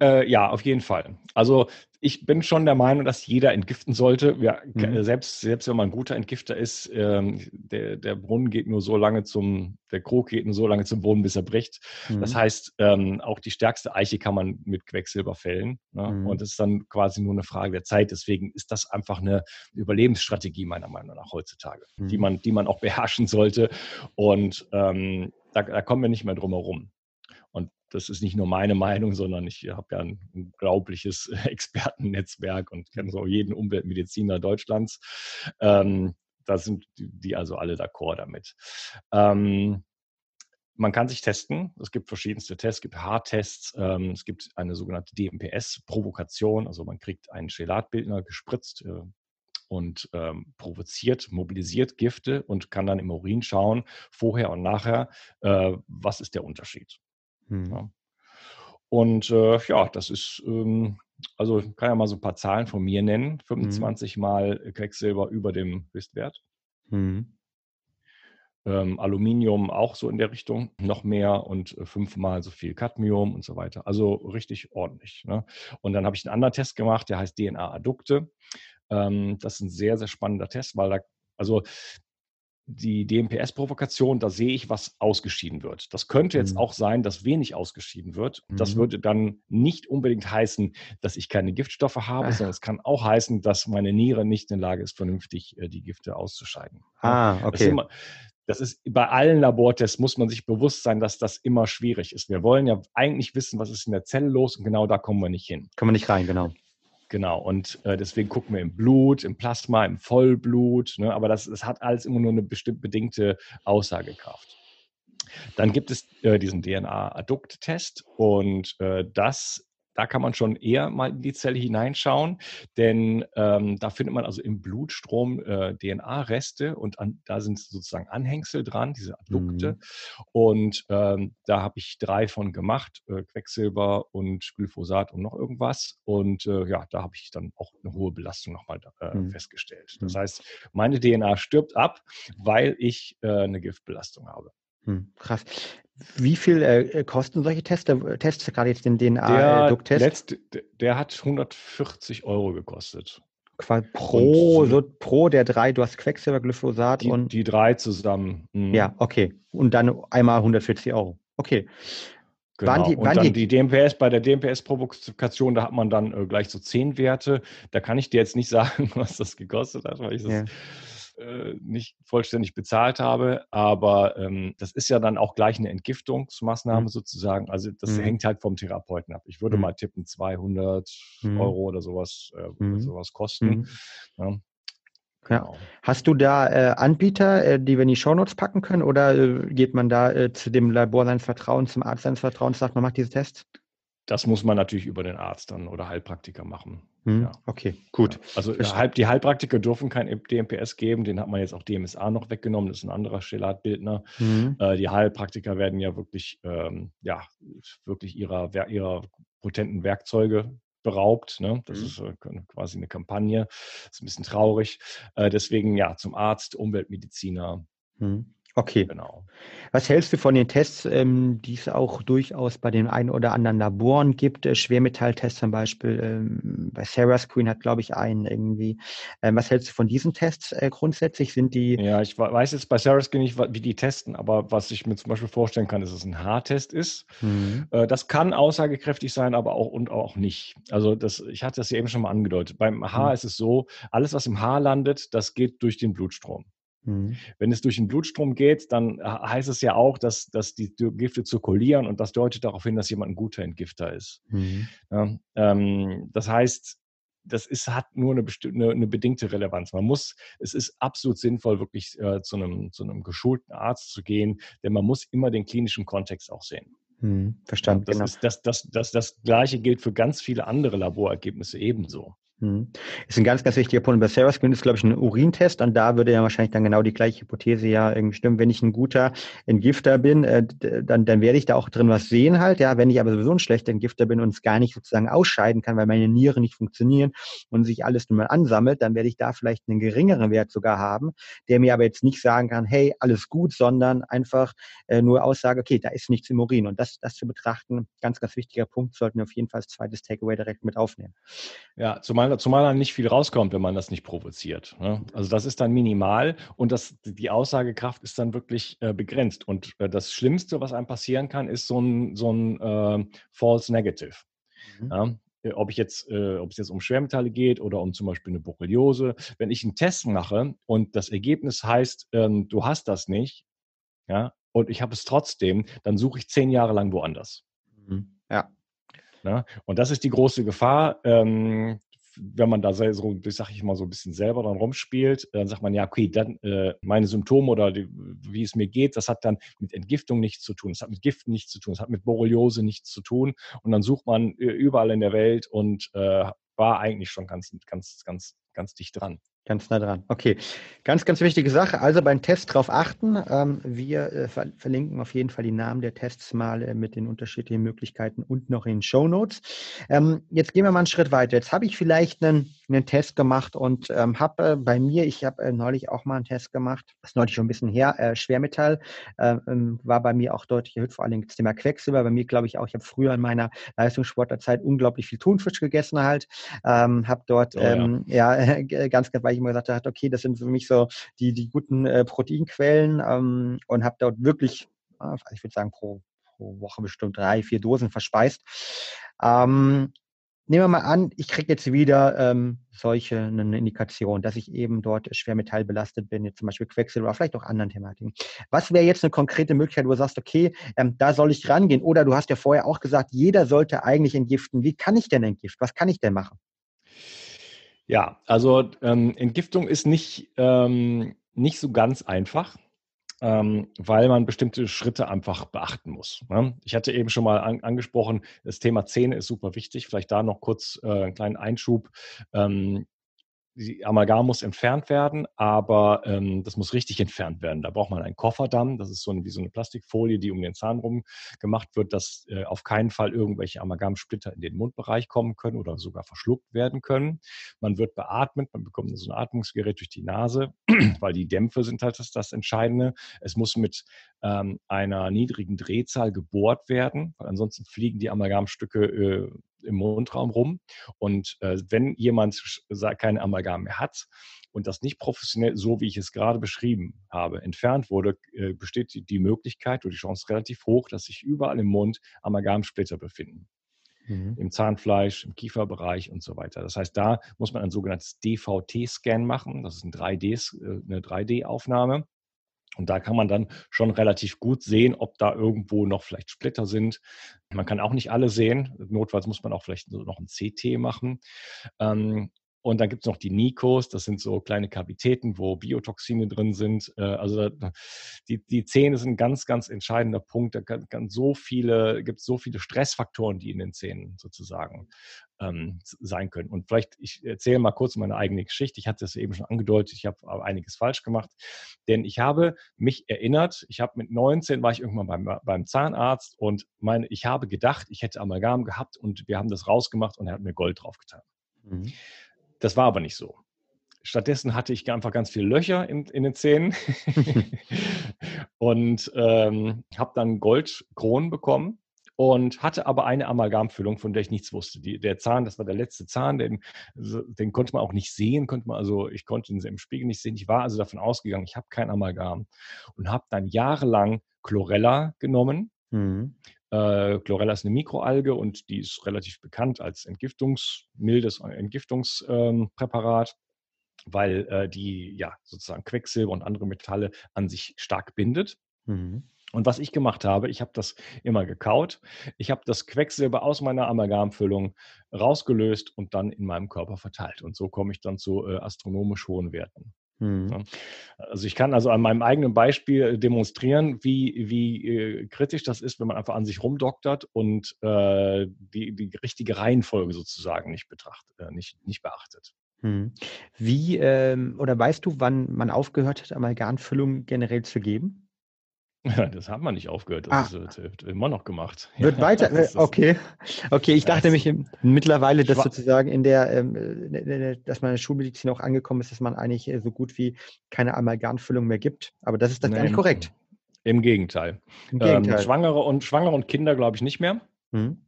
Äh, ja, auf jeden Fall. Also ich bin schon der Meinung, dass jeder entgiften sollte. Ja, mhm. selbst, selbst wenn man ein guter Entgifter ist, ähm, der, der Brunnen geht nur so lange zum, der Krug geht nur so lange zum Brunnen, bis er bricht. Mhm. Das heißt, ähm, auch die stärkste Eiche kann man mit Quecksilber fällen. Ne? Mhm. Und es ist dann quasi nur eine Frage der Zeit. Deswegen ist das einfach eine Überlebensstrategie meiner Meinung nach heutzutage, die mhm. man, die man auch *laughs* beherrschen sollte. Und ähm, da, da kommen wir nicht mehr drum herum das ist nicht nur meine Meinung, sondern ich habe ja ein unglaubliches *laughs* Expertennetzwerk und kenne so jeden Umweltmediziner Deutschlands. Ähm, da sind die also alle d'accord damit. Ähm, man kann sich testen. Es gibt verschiedenste Tests, es gibt Haartests, ähm, es gibt eine sogenannte DMPS-Provokation. Also man kriegt einen Chelatbildner gespritzt äh, und ähm, provoziert, mobilisiert Gifte und kann dann im Urin schauen, vorher und nachher, äh, was ist der Unterschied. Mhm. Ja. Und äh, ja, das ist, ähm, also ich kann ja mal so ein paar Zahlen von mir nennen. 25 mhm. Mal Quecksilber über dem Höchstwert. Mhm. Ähm, Aluminium auch so in der Richtung, noch mehr und äh, fünfmal so viel Cadmium und so weiter. Also richtig ordentlich. Ne? Und dann habe ich einen anderen Test gemacht, der heißt DNA-Addukte. Ähm, das ist ein sehr, sehr spannender Test, weil da, also die DMPS-Provokation, da sehe ich, was ausgeschieden wird. Das könnte jetzt mhm. auch sein, dass wenig ausgeschieden wird. Mhm. Das würde dann nicht unbedingt heißen, dass ich keine Giftstoffe habe, Ach. sondern es kann auch heißen, dass meine Niere nicht in der Lage ist, vernünftig äh, die Gifte auszuscheiden. Ah, okay. Das ist, immer, das ist bei allen Labortests muss man sich bewusst sein, dass das immer schwierig ist. Wir wollen ja eigentlich wissen, was ist in der Zelle los und genau da kommen wir nicht hin. Kommen wir nicht rein, genau. Genau, und äh, deswegen gucken wir im Blut, im Plasma, im Vollblut, ne? aber das, das hat alles immer nur eine bestimmt bedingte Aussagekraft. Dann gibt es äh, diesen DNA-Addukt-Test und äh, das da kann man schon eher mal in die Zelle hineinschauen, denn ähm, da findet man also im Blutstrom äh, DNA-Reste und an, da sind sozusagen Anhängsel dran, diese Addukte. Mhm. Und ähm, da habe ich drei von gemacht, äh, Quecksilber und Glyphosat und noch irgendwas. Und äh, ja, da habe ich dann auch eine hohe Belastung nochmal äh, mhm. festgestellt. Das mhm. heißt, meine DNA stirbt ab, weil ich äh, eine Giftbelastung habe. Hm, krass. Wie viel äh, kosten solche Tests? Tests gerade jetzt den DNA-Duck-Test? Der, der, hat 140 Euro gekostet. pro, und, so pro der drei, du hast Quecksilber, Glyphosat die, und. Die drei zusammen. Mhm. Ja, okay. Und dann einmal 140 Euro. Okay. Genau. Die, und dann die, die DMPS, bei der DMPS-Provokation, da hat man dann äh, gleich so zehn Werte. Da kann ich dir jetzt nicht *laughs* sagen, was das gekostet hat, weil ich das ja. Äh, nicht vollständig bezahlt habe. Aber ähm, das ist ja dann auch gleich eine Entgiftungsmaßnahme mhm. sozusagen. Also das mhm. hängt halt vom Therapeuten ab. Ich würde mhm. mal tippen, 200 mhm. Euro oder sowas, äh, mhm. sowas kosten. Mhm. Ja. Genau. Ja. Hast du da äh, Anbieter, äh, die wir in die Shownotes packen können, oder äh, geht man da äh, zu dem Labor seines Vertrauens, zum Arzt seines Vertrauens, sagt man macht diese Tests? Das muss man natürlich über den Arzt dann oder Heilpraktiker machen. Hm, ja. Okay, gut. Ja. Also Verstehe. die Heilpraktiker dürfen kein DMPS geben, den hat man jetzt auch DMSA noch weggenommen, das ist ein anderer Chelatbildner. Mhm. Äh, die Heilpraktiker werden ja wirklich, ähm, ja, wirklich ihrer, ihrer potenten Werkzeuge beraubt. Ne? Das mhm. ist äh, quasi eine Kampagne. Das ist ein bisschen traurig. Äh, deswegen ja, zum Arzt, Umweltmediziner. Mhm. Okay. Genau. Was hältst du von den Tests, ähm, die es auch durchaus bei den ein oder anderen Laboren gibt? Äh, Schwermetalltests zum Beispiel. Ähm, bei Sarah Screen hat, glaube ich, einen irgendwie. Ähm, was hältst du von diesen Tests äh, grundsätzlich? Sind die. Ja, ich weiß jetzt bei Sarah Screen nicht, wie die testen, aber was ich mir zum Beispiel vorstellen kann, ist, dass es ein Haartest ist. Mhm. Äh, das kann aussagekräftig sein, aber auch und auch nicht. Also das, ich hatte das ja eben schon mal angedeutet. Beim Haar mhm. ist es so, alles, was im Haar landet, das geht durch den Blutstrom. Mhm. Wenn es durch den Blutstrom geht, dann heißt es ja auch, dass, dass die Gifte zirkulieren und das deutet darauf hin, dass jemand ein guter Entgifter ist. Mhm. Ja, ähm, das heißt, das ist, hat nur eine, eine, eine, bedingte Relevanz. Man muss, es ist absolut sinnvoll, wirklich äh, zu, einem, zu einem geschulten Arzt zu gehen, denn man muss immer den klinischen Kontext auch sehen. Hm, verstanden. Das, genau. ist, das, das, das, das Gleiche gilt für ganz viele andere Laborergebnisse ebenso. Mhm. Ist ein ganz, ganz wichtiger Punkt. Bei Sarah Screen ist, glaube ich, ein Urintest und da würde ja wahrscheinlich dann genau die gleiche Hypothese ja irgendwie stimmen. Wenn ich ein guter Entgifter bin, äh, dann, dann werde ich da auch drin was sehen halt. Ja, wenn ich aber sowieso ein schlechter Entgifter bin und es gar nicht sozusagen ausscheiden kann, weil meine Nieren nicht funktionieren und sich alles nur mal ansammelt, dann werde ich da vielleicht einen geringeren Wert sogar haben, der mir aber jetzt nicht sagen kann, hey, alles gut, sondern einfach äh, nur Aussage, okay, da ist nichts im Urin. Und das, das zu betrachten, ganz, ganz wichtiger Punkt, sollten wir auf jeden Fall als zweites Takeaway direkt mit aufnehmen. Ja, zumal zumal, zumal dann nicht viel rauskommt, wenn man das nicht provoziert. Ne? Also das ist dann minimal und das, die Aussagekraft ist dann wirklich äh, begrenzt. Und äh, das Schlimmste, was einem passieren kann, ist so ein, so ein äh, False Negative. Mhm. Ja? Äh, ob, ich jetzt, äh, ob es jetzt um Schwermetalle geht oder um zum Beispiel eine Borreliose. Wenn ich einen Test mache und das Ergebnis heißt, ähm, du hast das nicht, ja, und ich habe es trotzdem, dann suche ich zehn Jahre lang woanders. Mhm. Ja. Ja, und das ist die große Gefahr. Ähm, wenn man da so, sag ich mal, so ein bisschen selber dran rumspielt, dann sagt man, ja, okay, dann äh, meine Symptome oder die, wie es mir geht, das hat dann mit Entgiftung nichts zu tun, das hat mit Giften nichts zu tun, das hat mit Borreliose nichts zu tun. Und dann sucht man äh, überall in der Welt und äh, war eigentlich schon ganz, ganz, ganz, ganz dicht dran. Ganz nah dran. Okay, ganz, ganz wichtige Sache. Also beim Test darauf achten. Ähm, wir äh, ver verlinken auf jeden Fall die Namen der Tests mal äh, mit den unterschiedlichen Möglichkeiten und noch in den Show Notes. Ähm, jetzt gehen wir mal einen Schritt weiter. Jetzt habe ich vielleicht einen, einen Test gemacht und ähm, habe äh, bei mir, ich habe neulich auch mal einen Test gemacht, das ist neulich schon ein bisschen her, Schwermetall war bei mir auch deutlich erhöht, vor allem das Thema Quecksilber. Bei mir glaube ich auch, ich habe früher in meiner Leistungssportlerzeit unglaublich viel Thunfisch gegessen halt, habe dort oh, ja. Ja *laughs* ganz, ganz, weil ich immer gesagt habe, okay, das sind für mich so die, die guten äh, Proteinquellen ähm, und habe dort wirklich, äh, ich würde sagen, pro, pro Woche bestimmt drei, vier Dosen verspeist. Ähm, nehmen wir mal an, ich kriege jetzt wieder ähm, solche eine Indikation, dass ich eben dort schwermetallbelastet bin, jetzt zum Beispiel Quecksilber vielleicht auch anderen Thematiken. Was wäre jetzt eine konkrete Möglichkeit, wo du sagst, okay, ähm, da soll ich rangehen? Oder du hast ja vorher auch gesagt, jeder sollte eigentlich entgiften. Wie kann ich denn entgiften? Was kann ich denn machen? Ja, also ähm, Entgiftung ist nicht, ähm, nicht so ganz einfach, ähm, weil man bestimmte Schritte einfach beachten muss. Ne? Ich hatte eben schon mal an, angesprochen, das Thema Zähne ist super wichtig. Vielleicht da noch kurz äh, einen kleinen Einschub. Die Amalgam muss entfernt werden, aber ähm, das muss richtig entfernt werden. Da braucht man einen Kofferdamm. Das ist so eine, wie so eine Plastikfolie, die um den Zahn rum gemacht wird, dass äh, auf keinen Fall irgendwelche Amalgamsplitter in den Mundbereich kommen können oder sogar verschluckt werden können. Man wird beatmet, man bekommt so ein Atmungsgerät durch die Nase, *clears throat* weil die Dämpfe sind halt das, das Entscheidende. Es muss mit ähm, einer niedrigen Drehzahl gebohrt werden, weil ansonsten fliegen die Amalgamstücke äh, im Mundraum rum. Und äh, wenn jemand keine Amalgam mehr hat und das nicht professionell, so wie ich es gerade beschrieben habe, entfernt wurde, äh, besteht die, die Möglichkeit oder die Chance relativ hoch, dass sich überall im Mund Amalgamsplitter befinden mhm. im Zahnfleisch, im Kieferbereich und so weiter. Das heißt, da muss man ein sogenanntes DVT-Scan machen. Das ist ein 3D, äh, eine 3D-Aufnahme. Und da kann man dann schon relativ gut sehen, ob da irgendwo noch vielleicht Splitter sind. Man kann auch nicht alle sehen. Notfalls muss man auch vielleicht noch ein CT machen. Ähm, und dann gibt es noch die Nikos, das sind so kleine Kavitäten, wo Biotoxine drin sind. Äh, also die, die Zähne sind ein ganz, ganz entscheidender Punkt. Da kann, kann so viele, gibt es so viele Stressfaktoren, die in den Zähnen sozusagen ähm, sein können. Und vielleicht, ich erzähle mal kurz meine eigene Geschichte. Ich hatte es eben schon angedeutet, ich habe einiges falsch gemacht. Denn ich habe mich erinnert, ich habe mit 19 war ich irgendwann beim, beim Zahnarzt und meine, ich habe gedacht, ich hätte Amalgam gehabt und wir haben das rausgemacht und er hat mir Gold draufgetan. Mhm. Das war aber nicht so. Stattdessen hatte ich einfach ganz viele Löcher in, in den Zähnen *laughs* und ähm, habe dann Goldkronen bekommen und hatte aber eine Amalgamfüllung, von der ich nichts wusste. Die, der Zahn, das war der letzte Zahn, den, den konnte man auch nicht sehen, konnte man also ich konnte ihn im Spiegel nicht sehen. Ich war also davon ausgegangen, ich habe kein Amalgam und habe dann jahrelang Chlorella genommen. Mhm. Äh, Chlorella ist eine Mikroalge und die ist relativ bekannt als entgiftungsmildes Entgiftungspräparat, ähm, weil äh, die ja sozusagen Quecksilber und andere Metalle an sich stark bindet. Mhm. Und was ich gemacht habe, ich habe das immer gekaut. Ich habe das Quecksilber aus meiner Amalgamfüllung rausgelöst und dann in meinem Körper verteilt. Und so komme ich dann zu äh, astronomisch hohen Werten. Mhm. Also ich kann also an meinem eigenen Beispiel demonstrieren, wie, wie äh, kritisch das ist, wenn man einfach an sich rumdoktert und äh, die, die richtige Reihenfolge sozusagen nicht betrachtet, äh, nicht, nicht beachtet. Mhm. Wie ähm, oder weißt du, wann man aufgehört hat, Amalgamfüllung generell zu geben? Ja, das hat man nicht aufgehört. Das ah. ist, wird immer noch gemacht. *laughs* Wird weiter. okay. Okay, ich dachte nämlich mittlerweile, dass sozusagen in der, ähm, äh, dass man in der Schulmedizin auch angekommen ist, dass man eigentlich äh, so gut wie keine Amalgamfüllung mehr gibt. Aber das ist dann nee, gar nicht korrekt. Im Gegenteil. Im Gegenteil. Ähm, Schwangere, und, Schwangere und Kinder glaube ich nicht mehr. Mhm.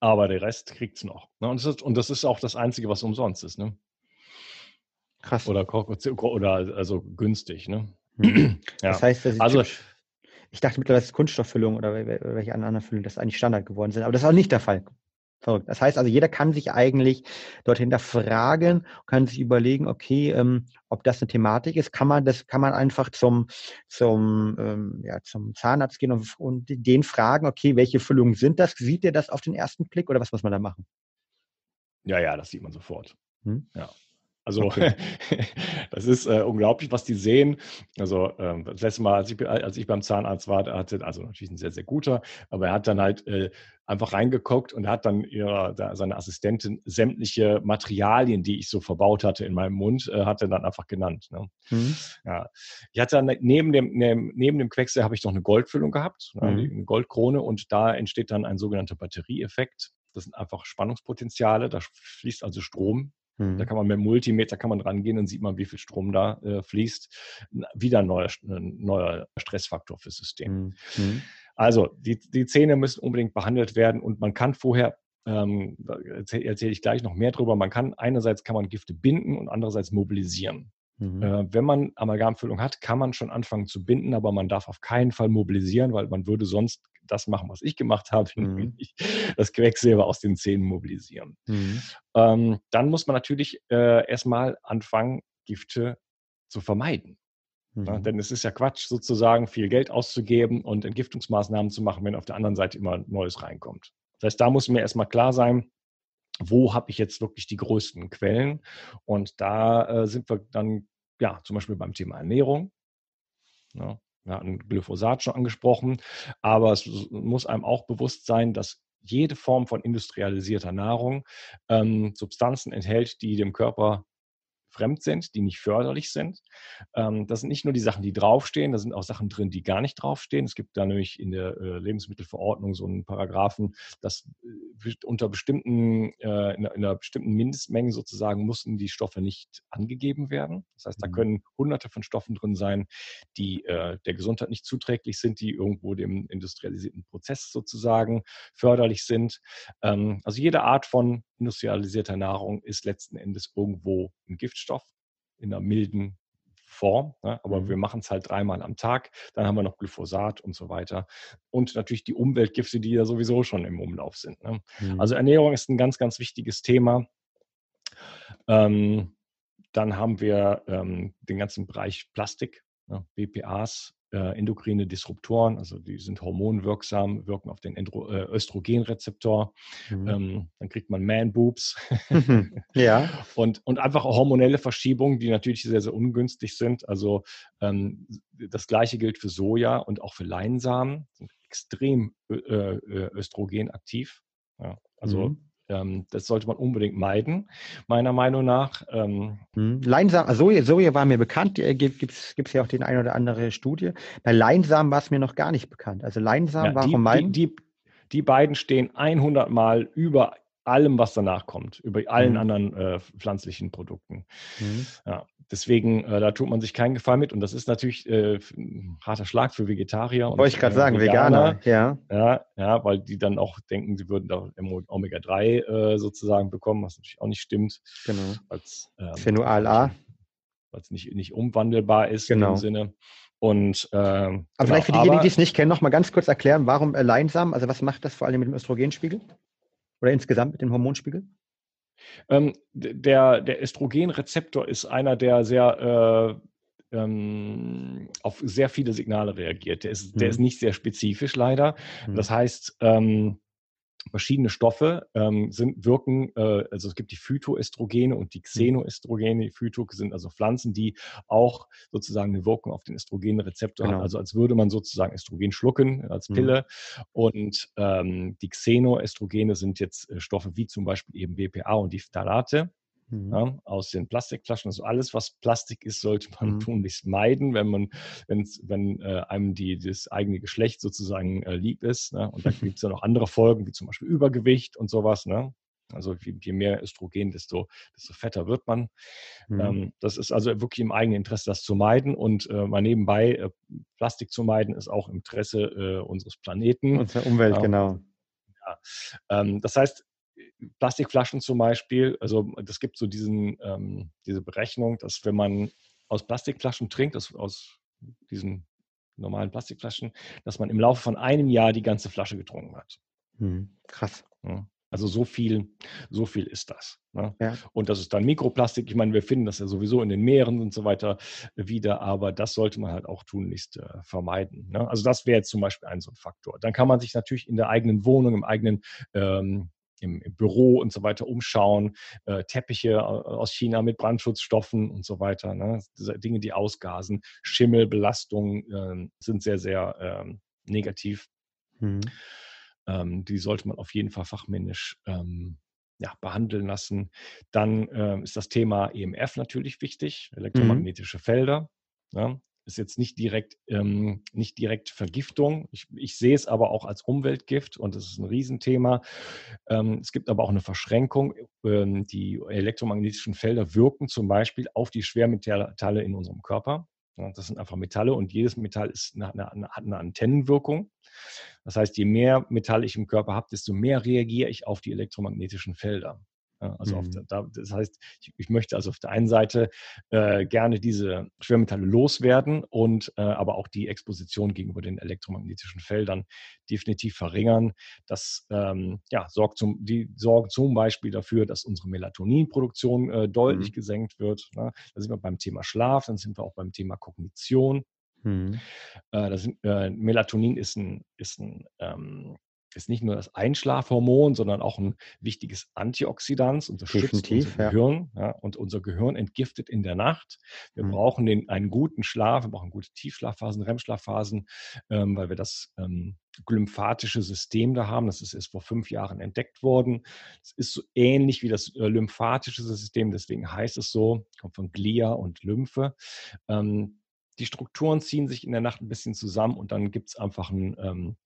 Aber der Rest kriegt es noch. Ne? Und, das ist, und das ist auch das Einzige, was umsonst ist. Ne? Krass. Oder, oder also günstig. Ne? Mhm. *clears throat* Ja. Das heißt, das also, ich dachte mittlerweile, das ist Kunststofffüllung oder welche anderen Füllungen das eigentlich Standard geworden sind. Aber das ist auch nicht der Fall. Verrückt. Das heißt also, jeder kann sich eigentlich dort hinterfragen, kann sich überlegen, okay, ähm, ob das eine Thematik ist, kann man das, kann man einfach zum, zum, ähm, ja, zum Zahnarzt gehen und, und den fragen, okay, welche Füllungen sind das? Sieht der das auf den ersten Blick oder was muss man da machen? Ja, ja, das sieht man sofort. Hm? Ja. Also okay. *laughs* das ist äh, unglaublich, was die sehen. Also ähm, das letzte Mal, als ich, als ich beim Zahnarzt war, der hatte, also natürlich ein sehr, sehr guter, aber er hat dann halt äh, einfach reingeguckt und hat dann ihre, da, seine Assistentin sämtliche Materialien, die ich so verbaut hatte in meinem Mund, äh, hat er dann einfach genannt. Ne? Mhm. Ja. Ich hatte dann neben dem, neben dem Quecksilber habe ich noch eine Goldfüllung gehabt, ne, mhm. eine Goldkrone und da entsteht dann ein sogenannter Batterieeffekt. Das sind einfach Spannungspotenziale, da fließt also Strom Mhm. Da kann man mit dem Multimeter kann man rangehen und sieht man, wie viel Strom da äh, fließt. Wieder ein neuer, ein neuer Stressfaktor fürs System. Mhm. mhm. Also die, die Zähne müssen unbedingt behandelt werden und man kann vorher ähm, da erzähle erzähl ich gleich noch mehr drüber. Man kann einerseits kann man Gifte binden und andererseits mobilisieren. Mhm. Äh, wenn man Amalgamfüllung hat, kann man schon anfangen zu binden, aber man darf auf keinen Fall mobilisieren, weil man würde sonst das machen, was ich gemacht habe, *laughs* mhm. das Quecksilber aus den Zähnen mobilisieren. Mhm. Ähm, dann muss man natürlich äh, erstmal anfangen, Gifte zu vermeiden. Mhm. Ja, denn es ist ja Quatsch, sozusagen viel Geld auszugeben und Entgiftungsmaßnahmen zu machen, wenn auf der anderen Seite immer Neues reinkommt. Das heißt, da muss mir erstmal klar sein, wo habe ich jetzt wirklich die größten Quellen? Und da äh, sind wir dann ja zum Beispiel beim Thema Ernährung. Ja, wir hatten Glyphosat schon angesprochen, aber es muss einem auch bewusst sein, dass jede Form von industrialisierter Nahrung ähm, Substanzen enthält, die dem Körper fremd sind, die nicht förderlich sind. Ähm, das sind nicht nur die Sachen, die draufstehen, da sind auch Sachen drin, die gar nicht draufstehen. Es gibt da nämlich in der äh, Lebensmittelverordnung so einen Paragraphen, dass äh, unter bestimmten, äh, in, einer bestimmten Mindestmenge sozusagen mussten die Stoffe nicht angegeben werden. Das heißt, da mhm. können hunderte von Stoffen drin sein, die äh, der Gesundheit nicht zuträglich sind, die irgendwo dem industrialisierten Prozess sozusagen förderlich sind. Ähm, also jede Art von industrialisierter Nahrung ist letzten Endes irgendwo ein Giftstoff in einer milden Form, ne? aber mhm. wir machen es halt dreimal am Tag. Dann haben wir noch Glyphosat und so weiter. Und natürlich die Umweltgifte, die ja sowieso schon im Umlauf sind. Ne? Mhm. Also Ernährung ist ein ganz, ganz wichtiges Thema. Ähm, dann haben wir ähm, den ganzen Bereich Plastik, ne? BPAs, äh, endokrine Disruptoren, also die sind hormonwirksam, wirken auf den Endro äh, Östrogenrezeptor. Mhm. Ähm, dann kriegt man Man-Boobs. ja. *laughs* Und, und einfach hormonelle Verschiebungen, die natürlich sehr, sehr ungünstig sind. Also ähm, das Gleiche gilt für Soja und auch für Leinsamen, sind extrem äh, äh östrogenaktiv. Ja, also mhm. Ähm, das sollte man unbedingt meiden, meiner Meinung nach. Ähm, hm. Leinsamen, Soja, Soja war mir bekannt, äh, gibt es ja auch die eine oder andere Studie. Bei Leinsamen war es mir noch gar nicht bekannt. Also Leinsamen, ja, warum meiden? Die, die, die beiden stehen 100 Mal über allem, was danach kommt, über allen mhm. anderen äh, pflanzlichen Produkten. Mhm. Ja, deswegen, äh, da tut man sich keinen Gefallen mit und das ist natürlich äh, ein harter Schlag für Vegetarier. Wollte ich gerade sagen, Veganer, Veganer, ja. ja. Ja, weil die dann auch denken, sie würden da Omega-3 äh, sozusagen bekommen, was natürlich auch nicht stimmt. Genau. Als, ähm, Phenol A. Weil es nicht, nicht umwandelbar ist genau. in dem Sinne. Und, äh, aber genau, vielleicht für diejenigen, die es nicht kennen, noch mal ganz kurz erklären, warum äh, Leinsamen, also was macht das vor allem mit dem Östrogenspiegel? Oder insgesamt mit dem Hormonspiegel? Ähm, der, der Östrogenrezeptor ist einer, der sehr äh, ähm, auf sehr viele Signale reagiert. Der ist, mhm. der ist nicht sehr spezifisch leider. Mhm. Das heißt, ähm, verschiedene Stoffe ähm, sind, wirken, äh, also es gibt die Phytoestrogene und die mhm. Xenoestrogene. Die Phyto sind also Pflanzen, die auch sozusagen eine Wirkung auf den Östrogenrezeptor genau. haben, also als würde man sozusagen Östrogen schlucken als mhm. Pille. Mhm. Und ähm, die Xenoestrogene sind jetzt äh, Stoffe wie zum Beispiel eben BPA und die Phthalate mhm. ja, aus den Plastikflaschen. Also alles, was Plastik ist, sollte man mhm. tunlichst meiden, wenn man, wenn äh, einem die, das eigene Geschlecht sozusagen äh, lieb ist. Ne? Und da *laughs* gibt es ja noch andere Folgen, wie zum Beispiel Übergewicht und sowas. Ne? Also je mehr Östrogen, desto, desto fetter wird man. Mhm. Ähm, das ist also wirklich im eigenen Interesse, das zu meiden. Und äh, mal nebenbei, äh, Plastik zu meiden, ist auch im Interesse äh, unseres Planeten. Unserer Umwelt, ähm, genau. Ja. Ähm, das heißt, Plastikflaschen zum Beispiel, also das gibt so diesen, ähm, diese Berechnung, dass wenn man aus Plastikflaschen trinkt, aus, aus diesen normalen Plastikflaschen, dass man im Laufe von einem Jahr die ganze Flasche getrunken hat. Hm, krass. Ja. Also so viel, so viel ist das. Ne? Ja. Und das ist dann Mikroplastik. Ich meine, wir finden das ja sowieso in den Meeren und so weiter wieder, aber das sollte man halt auch tunlichst äh, vermeiden. Ne? Also das wäre jetzt zum Beispiel ein so ein Faktor. Dann kann man sich natürlich in der eigenen Wohnung, im eigenen ähm, im, im Büro und so weiter umschauen, äh, Teppiche aus China mit Brandschutzstoffen und so weiter, ne? Dinge, die ausgasen, Schimmelbelastungen äh, sind sehr, sehr ähm, negativ. Mhm. Ähm, die sollte man auf jeden Fall fachmännisch ähm, ja, behandeln lassen. Dann äh, ist das Thema EMF natürlich wichtig, mhm. elektromagnetische mhm. Felder. Ja, ist jetzt nicht direkt, ähm, nicht direkt Vergiftung. Ich, ich, sehe es aber auch als Umweltgift und das ist ein Riesenthema. Ähm, es gibt aber auch eine Verschränkung. Ähm, die elektromagnetischen Felder wirken zum Beispiel auf die Schwermetalle in unserem Körper. Ja, das sind einfach Metalle und jedes Metall ist eine, eine, hat eine Antennenwirkung. Das heißt, je mehr Metall ich im Körper habe, desto mehr reagiere ich auf die elektromagnetischen Felder. Also mhm. der, da, das heißt, ich, ich, möchte also auf der einen Seite äh, gerne diese Schwermetalle loswerden und äh, aber auch die Exposition gegenüber den elektromagnetischen Feldern definitiv verringern. Das ähm, ja, sorgt zum, die sorgen zum Beispiel dafür, dass unsere Melatoninproduktion äh, deutlich mhm. gesenkt wird. Ne? Da sind wir beim Thema Schlaf, dann sind wir auch beim Thema Kognition. Mhm. Äh, sind, äh, Melatonin ist ein, ist ein ähm, ist nicht nur das Einschlafhormon, sondern auch ein wichtiges Antioxidant, unterstützt Definitiv, unser ja. Gehirn. Ja, und unser Gehirn entgiftet in der Nacht. Wir mhm. brauchen den, einen guten Schlaf, wir brauchen gute Tiefschlafphasen, REM-Schlafphasen, ähm, weil wir das ähm, lymphatische System da haben. Das ist erst vor fünf Jahren entdeckt worden. Es ist so ähnlich wie das äh, lymphatische System, deswegen heißt es so, kommt von Glia und Lymphe. Ähm, die Strukturen ziehen sich in der Nacht ein bisschen zusammen und dann gibt es einfach ein ähm,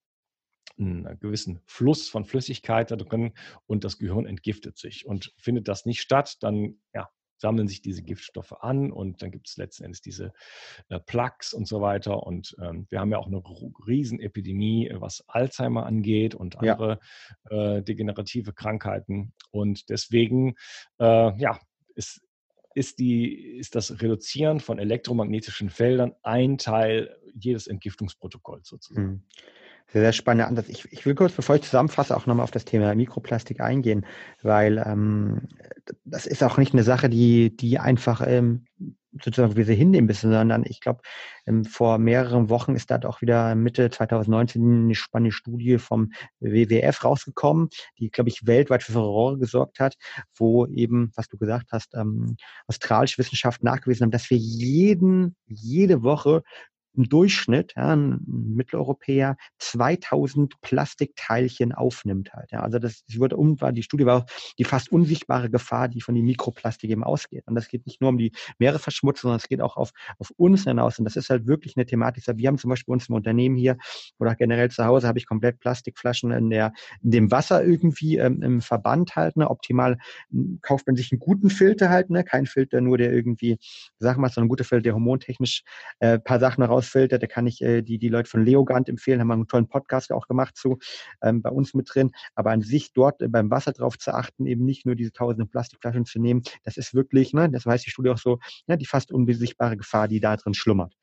einen gewissen Fluss von Flüssigkeit da drin und das Gehirn entgiftet sich. Und findet das nicht statt, dann ja, sammeln sich diese Giftstoffe an und dann gibt es letzten Endes diese äh, Plaques und so weiter. Und ähm, wir haben ja auch eine Riesenepidemie, was Alzheimer angeht und andere ja. äh, degenerative Krankheiten. Und deswegen, äh, ja, ist, ist, die, ist das Reduzieren von elektromagnetischen Feldern ein Teil jedes Entgiftungsprotokolls sozusagen. Mhm. Sehr, sehr spannender Ansatz. Ich, ich will kurz, bevor ich zusammenfasse, auch nochmal auf das Thema Mikroplastik eingehen, weil ähm, das ist auch nicht eine Sache, die, die einfach ähm, sozusagen wie sie hinnehmen müssen, sondern ich glaube, ähm, vor mehreren Wochen ist da auch wieder Mitte 2019 eine spannende Studie vom WWF rausgekommen, die, glaube ich, weltweit für Furore gesorgt hat, wo eben, was du gesagt hast, ähm, australische Wissenschaft nachgewiesen haben, dass wir jeden, jede Woche im Durchschnitt, ja, ein Mitteleuropäer 2000 Plastikteilchen aufnimmt halt. Ja. Also das, wurde um, die Studie war die fast unsichtbare Gefahr, die von den Mikroplastik eben ausgeht. Und das geht nicht nur um die Meeresverschmutzung, sondern es geht auch auf, auf uns hinaus. Und das ist halt wirklich eine Thematik. Wir haben zum Beispiel uns im Unternehmen hier oder generell zu Hause habe ich komplett Plastikflaschen in der, in dem Wasser irgendwie ähm, im Verband halt. Ne. Optimal hm, kauft man sich einen guten Filter halt, ne. Kein Filter nur, der irgendwie, sag mal, so ein guter Filter, der hormontechnisch äh, paar Sachen heraus Ausfilter, da kann ich äh, die, die Leute von Leogant empfehlen, haben einen tollen Podcast auch gemacht zu, ähm, bei uns mit drin. Aber an sich dort äh, beim Wasser drauf zu achten, eben nicht nur diese tausende Plastikflaschen zu nehmen, das ist wirklich, ne, das weiß die Studie auch so, ja, die fast unbesichtbare Gefahr, die da drin schlummert.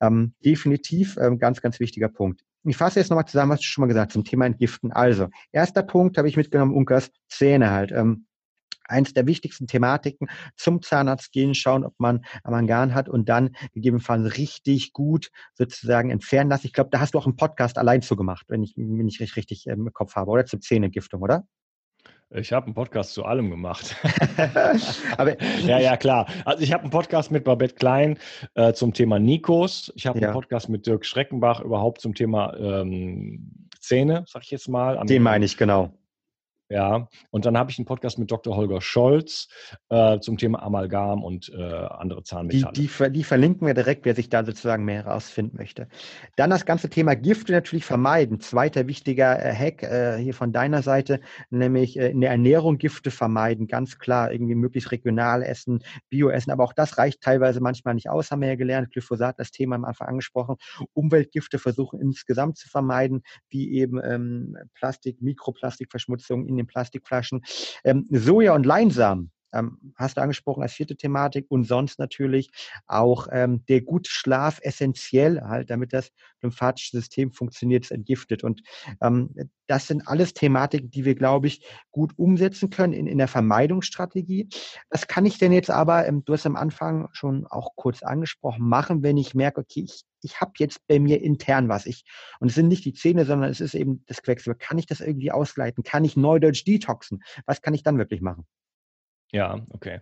Ähm, definitiv ähm, ganz, ganz wichtiger Punkt. Ich fasse jetzt nochmal zusammen, was du schon mal gesagt hast zum Thema Entgiften. Also, erster Punkt habe ich mitgenommen, Unkas, Zähne halt. Ähm, eins der wichtigsten Thematiken zum Zahnarzt gehen, schauen, ob man Amangan hat und dann gegebenenfalls richtig gut sozusagen entfernen lassen. Ich glaube, da hast du auch einen Podcast allein zu gemacht, wenn ich mich richtig, richtig im Kopf habe, oder? Zur Zähnegiftung, oder? Ich habe einen Podcast zu allem gemacht. *laughs* Aber, *laughs* ja, ja, klar. Also ich habe einen Podcast mit Babette Klein äh, zum Thema Nikos. Ich habe ja. einen Podcast mit Dirk Schreckenbach überhaupt zum Thema ähm, Zähne, sag ich jetzt mal. Den meine ich, genau. Ja, und dann habe ich einen Podcast mit Dr. Holger Scholz äh, zum Thema Amalgam und äh, andere Zahnmetalle. Die, die, die, verlinken wir direkt, wer sich da sozusagen mehr herausfinden möchte. Dann das ganze Thema Gifte natürlich vermeiden. Zweiter wichtiger äh, Hack äh, hier von deiner Seite, nämlich äh, in der Ernährung Gifte vermeiden. Ganz klar, irgendwie möglichst regional essen, Bio essen, aber auch das reicht teilweise manchmal nicht aus, haben wir ja gelernt. Glyphosat, das Thema am Anfang angesprochen. Umweltgifte versuchen insgesamt zu vermeiden, wie eben ähm, Plastik, Mikroplastikverschmutzung in den Plastikflaschen. Ähm, Soja und Leinsamen ähm, hast du angesprochen als vierte Thematik und sonst natürlich auch ähm, der gute Schlaf essentiell, halt, damit das lymphatische System funktioniert, ist entgiftet. Und ähm, das sind alles Thematiken, die wir, glaube ich, gut umsetzen können in, in der Vermeidungsstrategie. Was kann ich denn jetzt aber, ähm, du hast am Anfang schon auch kurz angesprochen, machen, wenn ich merke, okay, ich ich habe jetzt bei mir intern was. Ich, und es sind nicht die Zähne, sondern es ist eben das Quecksilber. Kann ich das irgendwie ausleiten? Kann ich Neudeutsch detoxen? Was kann ich dann wirklich machen? Ja, okay.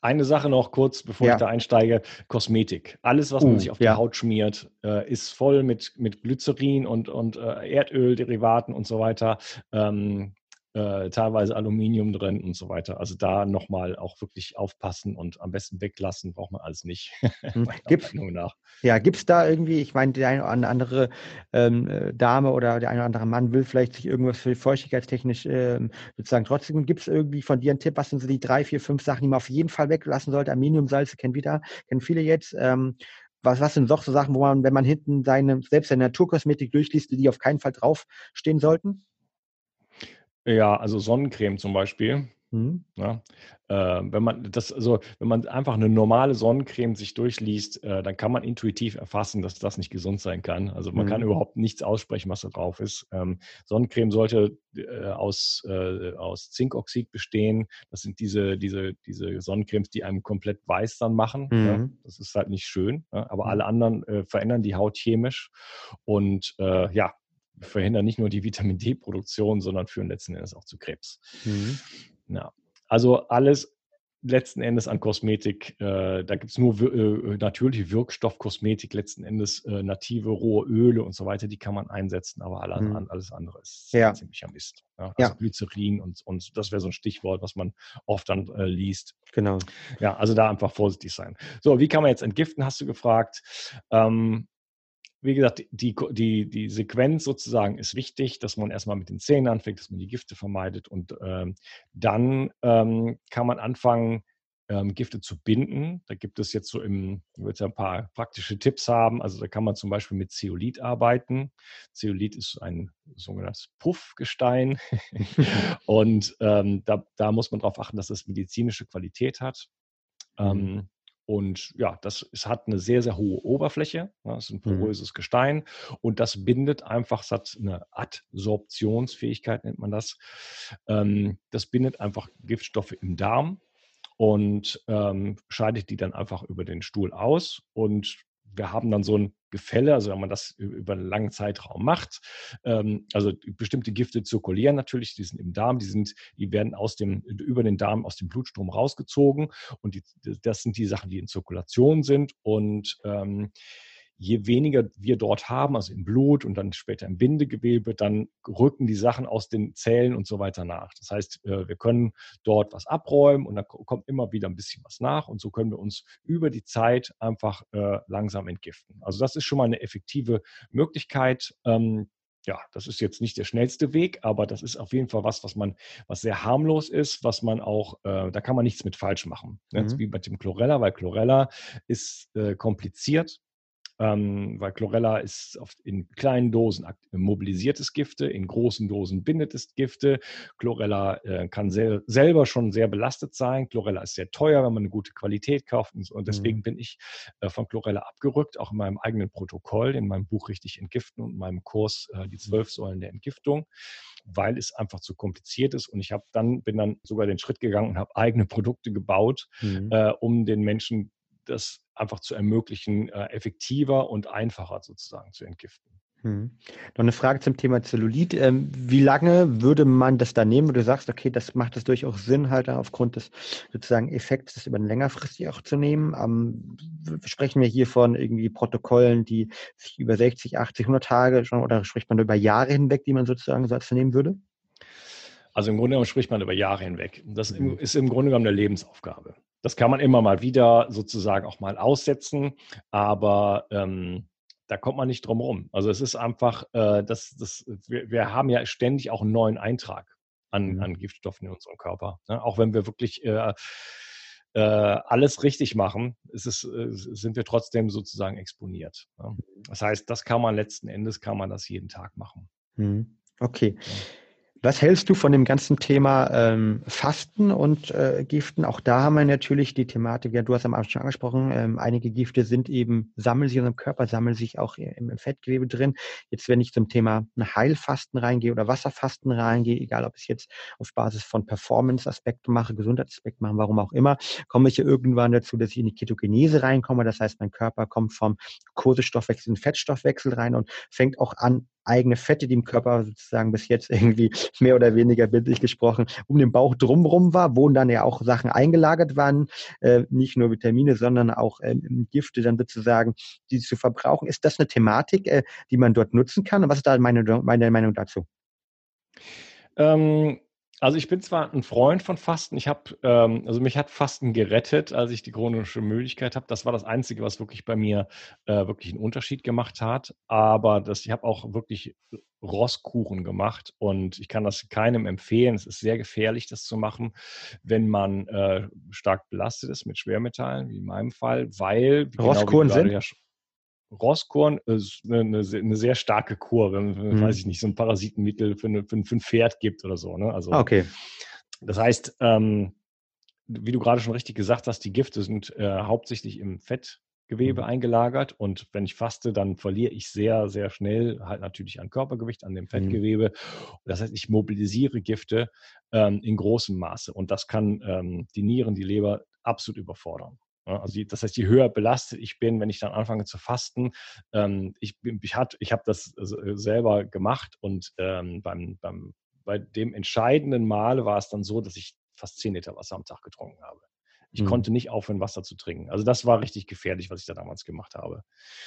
Eine Sache noch kurz, bevor ja. ich da einsteige. Kosmetik. Alles, was uh, man sich auf ja. die Haut schmiert, äh, ist voll mit, mit Glycerin und, und äh, Erdölderivaten und so weiter. Ähm, äh, teilweise Aluminium drin und so weiter. Also da nochmal auch wirklich aufpassen und am besten weglassen, braucht man alles nicht. *laughs* Hm. Nach. Ja, gibt es da irgendwie, ich meine, die eine oder andere ähm, äh, Dame oder der eine oder andere Mann will vielleicht sich irgendwas für feuchtigkeitstechnisch ähm, sozusagen trotzdem, gibt es irgendwie von dir einen Tipp, was sind so die drei, vier, fünf Sachen, die man auf jeden Fall weglassen sollte? Aluminiumsalze kennen wieder, kennen viele jetzt. Ähm, was, was sind doch so Sachen, wo man, wenn man hinten seine, selbst seine Naturkosmetik durchliest, die auf keinen Fall draufstehen sollten? Ja, also Sonnencreme zum Beispiel. Mhm. Ja, äh, wenn man das, also wenn man einfach eine normale Sonnencreme sich durchliest, äh, dann kann man intuitiv erfassen, dass das nicht gesund sein kann. Also man mhm. kann überhaupt nichts aussprechen, was da drauf ist. Ähm, Sonnencreme sollte äh, aus, äh, aus Zinkoxid bestehen. Das sind diese, diese, diese Sonnencremes, die einem komplett weiß dann machen. Mhm. Ja, das ist halt nicht schön. Ja, aber mhm. alle anderen äh, verändern die Haut chemisch. Und äh, ja, verhindern nicht nur die Vitamin D-Produktion, sondern führen letzten Endes auch zu Krebs. Mhm. Ja. Also alles letzten Endes an Kosmetik, äh, da gibt es nur äh, natürliche Wirkstoffkosmetik, letzten Endes äh, native rohe Öle und so weiter, die kann man einsetzen, aber alle, mhm. alles andere ist ja. ziemlicher Mist. Ja, also ja. Glycerin und, und das wäre so ein Stichwort, was man oft dann äh, liest. Genau. Ja, also da einfach vorsichtig sein. So, wie kann man jetzt entgiften, hast du gefragt. Ähm, wie gesagt, die, die, die Sequenz sozusagen ist wichtig, dass man erstmal mit den Zähnen anfängt, dass man die Gifte vermeidet und ähm, dann ähm, kann man anfangen, ähm, Gifte zu binden. Da gibt es jetzt so im, ich würde ein paar praktische Tipps haben. Also da kann man zum Beispiel mit Zeolit arbeiten. Zeolit ist ein sogenanntes Puffgestein *laughs* und ähm, da, da muss man darauf achten, dass es medizinische Qualität hat. Mhm. Und ja, das es hat eine sehr, sehr hohe Oberfläche. Ne? Es ist ein mhm. poröses mhm. Gestein und das bindet einfach, es hat eine Adsorptionsfähigkeit, nennt man das. Ähm, das bindet einfach Giftstoffe im Darm und ähm, scheidet die dann einfach über den Stuhl aus. Und wir haben dann so ein Gefälle, also wenn man das über einen langen Zeitraum macht. Ähm, also bestimmte Gifte zirkulieren natürlich, die sind im Darm, die sind, die werden aus dem, über den Darm aus dem Blutstrom rausgezogen und die, das sind die Sachen, die in Zirkulation sind und ähm, je weniger wir dort haben, also im Blut und dann später im Bindegewebe, dann rücken die Sachen aus den Zellen und so weiter nach. Das heißt, äh, wir können dort was abräumen und dann kommt immer wieder ein bisschen was nach und so können wir uns über die Zeit einfach äh, langsam entgiften. Also das ist schon mal eine effektive Möglichkeit. Ähm, ja, das ist jetzt nicht der schnellste Weg, aber das ist auf jeden Fall was, was man, was sehr harmlos ist, was man auch, äh, da kann man nichts mit falsch machen. Mhm. Wie mit dem Chlorella, weil Chlorella ist äh, kompliziert ähm, weil Chlorella ist oft in kleinen Dosen mobilisiertes Gifte, in großen Dosen bindet es Gifte. Chlorella äh, kann sel selber schon sehr belastet sein. Chlorella ist sehr teuer, wenn man eine gute Qualität kauft. Und, und deswegen mhm. bin ich äh, von Chlorella abgerückt, auch in meinem eigenen Protokoll, in meinem Buch Richtig Entgiften und meinem Kurs äh, Die zwölf Säulen der Entgiftung weil es einfach zu kompliziert ist. Und ich habe dann, bin dann sogar den Schritt gegangen und habe eigene Produkte gebaut, mhm. äh, um den Menschen das einfach zu ermöglichen, äh, effektiver und einfacher sozusagen zu entgiften. Hm. Noch eine Frage zum Thema Zellulit. Ähm, wie lange würde man das da nehmen, wo du sagst, okay, das macht es durchaus Sinn, halt aufgrund des sozusagen Effekts, das über längerfristig auch zu nehmen? Ähm, sprechen wir hier von irgendwie Protokollen, die sich über 60, 80, 100 Tage schon, oder spricht man über Jahre hinweg, die man sozusagen so nehmen würde? Also im Grunde genommen spricht man über Jahre hinweg. Das ist im Grunde genommen eine Lebensaufgabe. Das kann man immer mal wieder sozusagen auch mal aussetzen, aber ähm, da kommt man nicht drum rum. Also es ist einfach, äh, das, das, wir, wir, haben ja ständig auch einen neuen Eintrag an, mhm. an Giftstoffen in unserem Körper. Ne? Auch wenn wir wirklich äh, äh, alles richtig machen, es, äh, sind wir trotzdem sozusagen exponiert. Ne? Das heißt, das kann man letzten Endes, kann man das jeden Tag machen. Mhm. Okay. Ja. Was hältst du von dem ganzen Thema ähm, Fasten und äh, Giften? Auch da haben wir natürlich die Thematik, ja, du hast am Anfang schon angesprochen, ähm, einige Gifte sind eben, sammeln sich in unserem Körper, sammeln sich auch im, im, Fettgewebe drin. Jetzt, wenn ich zum Thema Heilfasten reingehe oder Wasserfasten reingehe, egal ob ich es jetzt auf Basis von Performance-Aspekten mache, Gesundheitsaspekten mache, warum auch immer, komme ich ja irgendwann dazu, dass ich in die Ketogenese reinkomme. Das heißt, mein Körper kommt vom Kohlenstoffwechsel in den Fettstoffwechsel rein und fängt auch an, eigene Fette, die im Körper sozusagen bis jetzt *laughs* irgendwie mehr oder weniger bildlich gesprochen um den Bauch drumherum war, wo dann ja auch Sachen eingelagert waren, äh, nicht nur Vitamine, sondern auch ähm, Gifte dann sozusagen, die zu verbrauchen. Ist das eine Thematik, äh, die man dort nutzen kann? Und was ist da meine, meine Meinung dazu? Ähm, also ich bin zwar ein Freund von Fasten, ich habe, ähm, also mich hat Fasten gerettet, als ich die chronische Müdigkeit habe. Das war das Einzige, was wirklich bei mir äh, wirklich einen Unterschied gemacht hat. Aber das, ich habe auch wirklich Rosskuchen gemacht und ich kann das keinem empfehlen. Es ist sehr gefährlich, das zu machen, wenn man äh, stark belastet ist mit Schwermetallen, wie in meinem Fall, weil Rosskuchen genau, sind? Ja, Rosskorn ist eine, eine, eine, sehr starke Kur, wenn, mhm. weiß ich nicht, so ein Parasitenmittel für, eine, für, für ein Pferd gibt oder so. Ne? Also, okay. Das heißt, ähm, wie du gerade schon richtig gesagt hast, die Gifte sind äh, hauptsächlich im Fettgewebe mhm. eingelagert und wenn ich faste, dann verliere ich sehr, sehr schnell halt natürlich an Körpergewicht, an dem mhm. Fettgewebe. Mhm. Das heißt, ich mobilisiere Gifte ähm, in großem Maße und das kann ähm, die Nieren, die Leber absolut überfordern. Also das heißt, je höher belastet ich bin, wenn ich dann anfange zu fasten, ähm, ich, ich, ich habe das selber gemacht und ähm, beim, beim, bei dem entscheidenden Mal war es dann so, dass ich fast 10 Liter Wasser am Tag getrunken habe. Ich mhm. konnte nicht aufhören, Wasser zu trinken. Also das war richtig gefährlich, was ich da damals gemacht habe.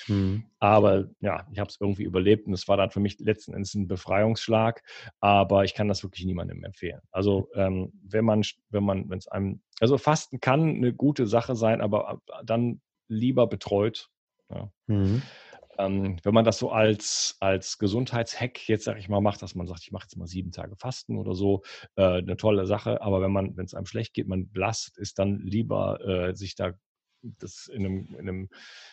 Mhm. Aber ja, ich habe es irgendwie überlebt und es war dann für mich letzten Endes ein Befreiungsschlag. Aber ich kann das wirklich niemandem empfehlen. Also ähm, wenn man, wenn man, wenn es einem, also Fasten kann eine gute Sache sein, aber dann lieber betreut. Ja. Mhm ähm, wenn man das so als, als Gesundheitshack jetzt, sag ich mal, macht, dass man sagt, ich mache jetzt mal sieben Tage Fasten oder so, äh, eine tolle Sache. Aber wenn man, wenn es einem schlecht geht, man belastet ist, dann lieber äh, sich da das in einem, in einem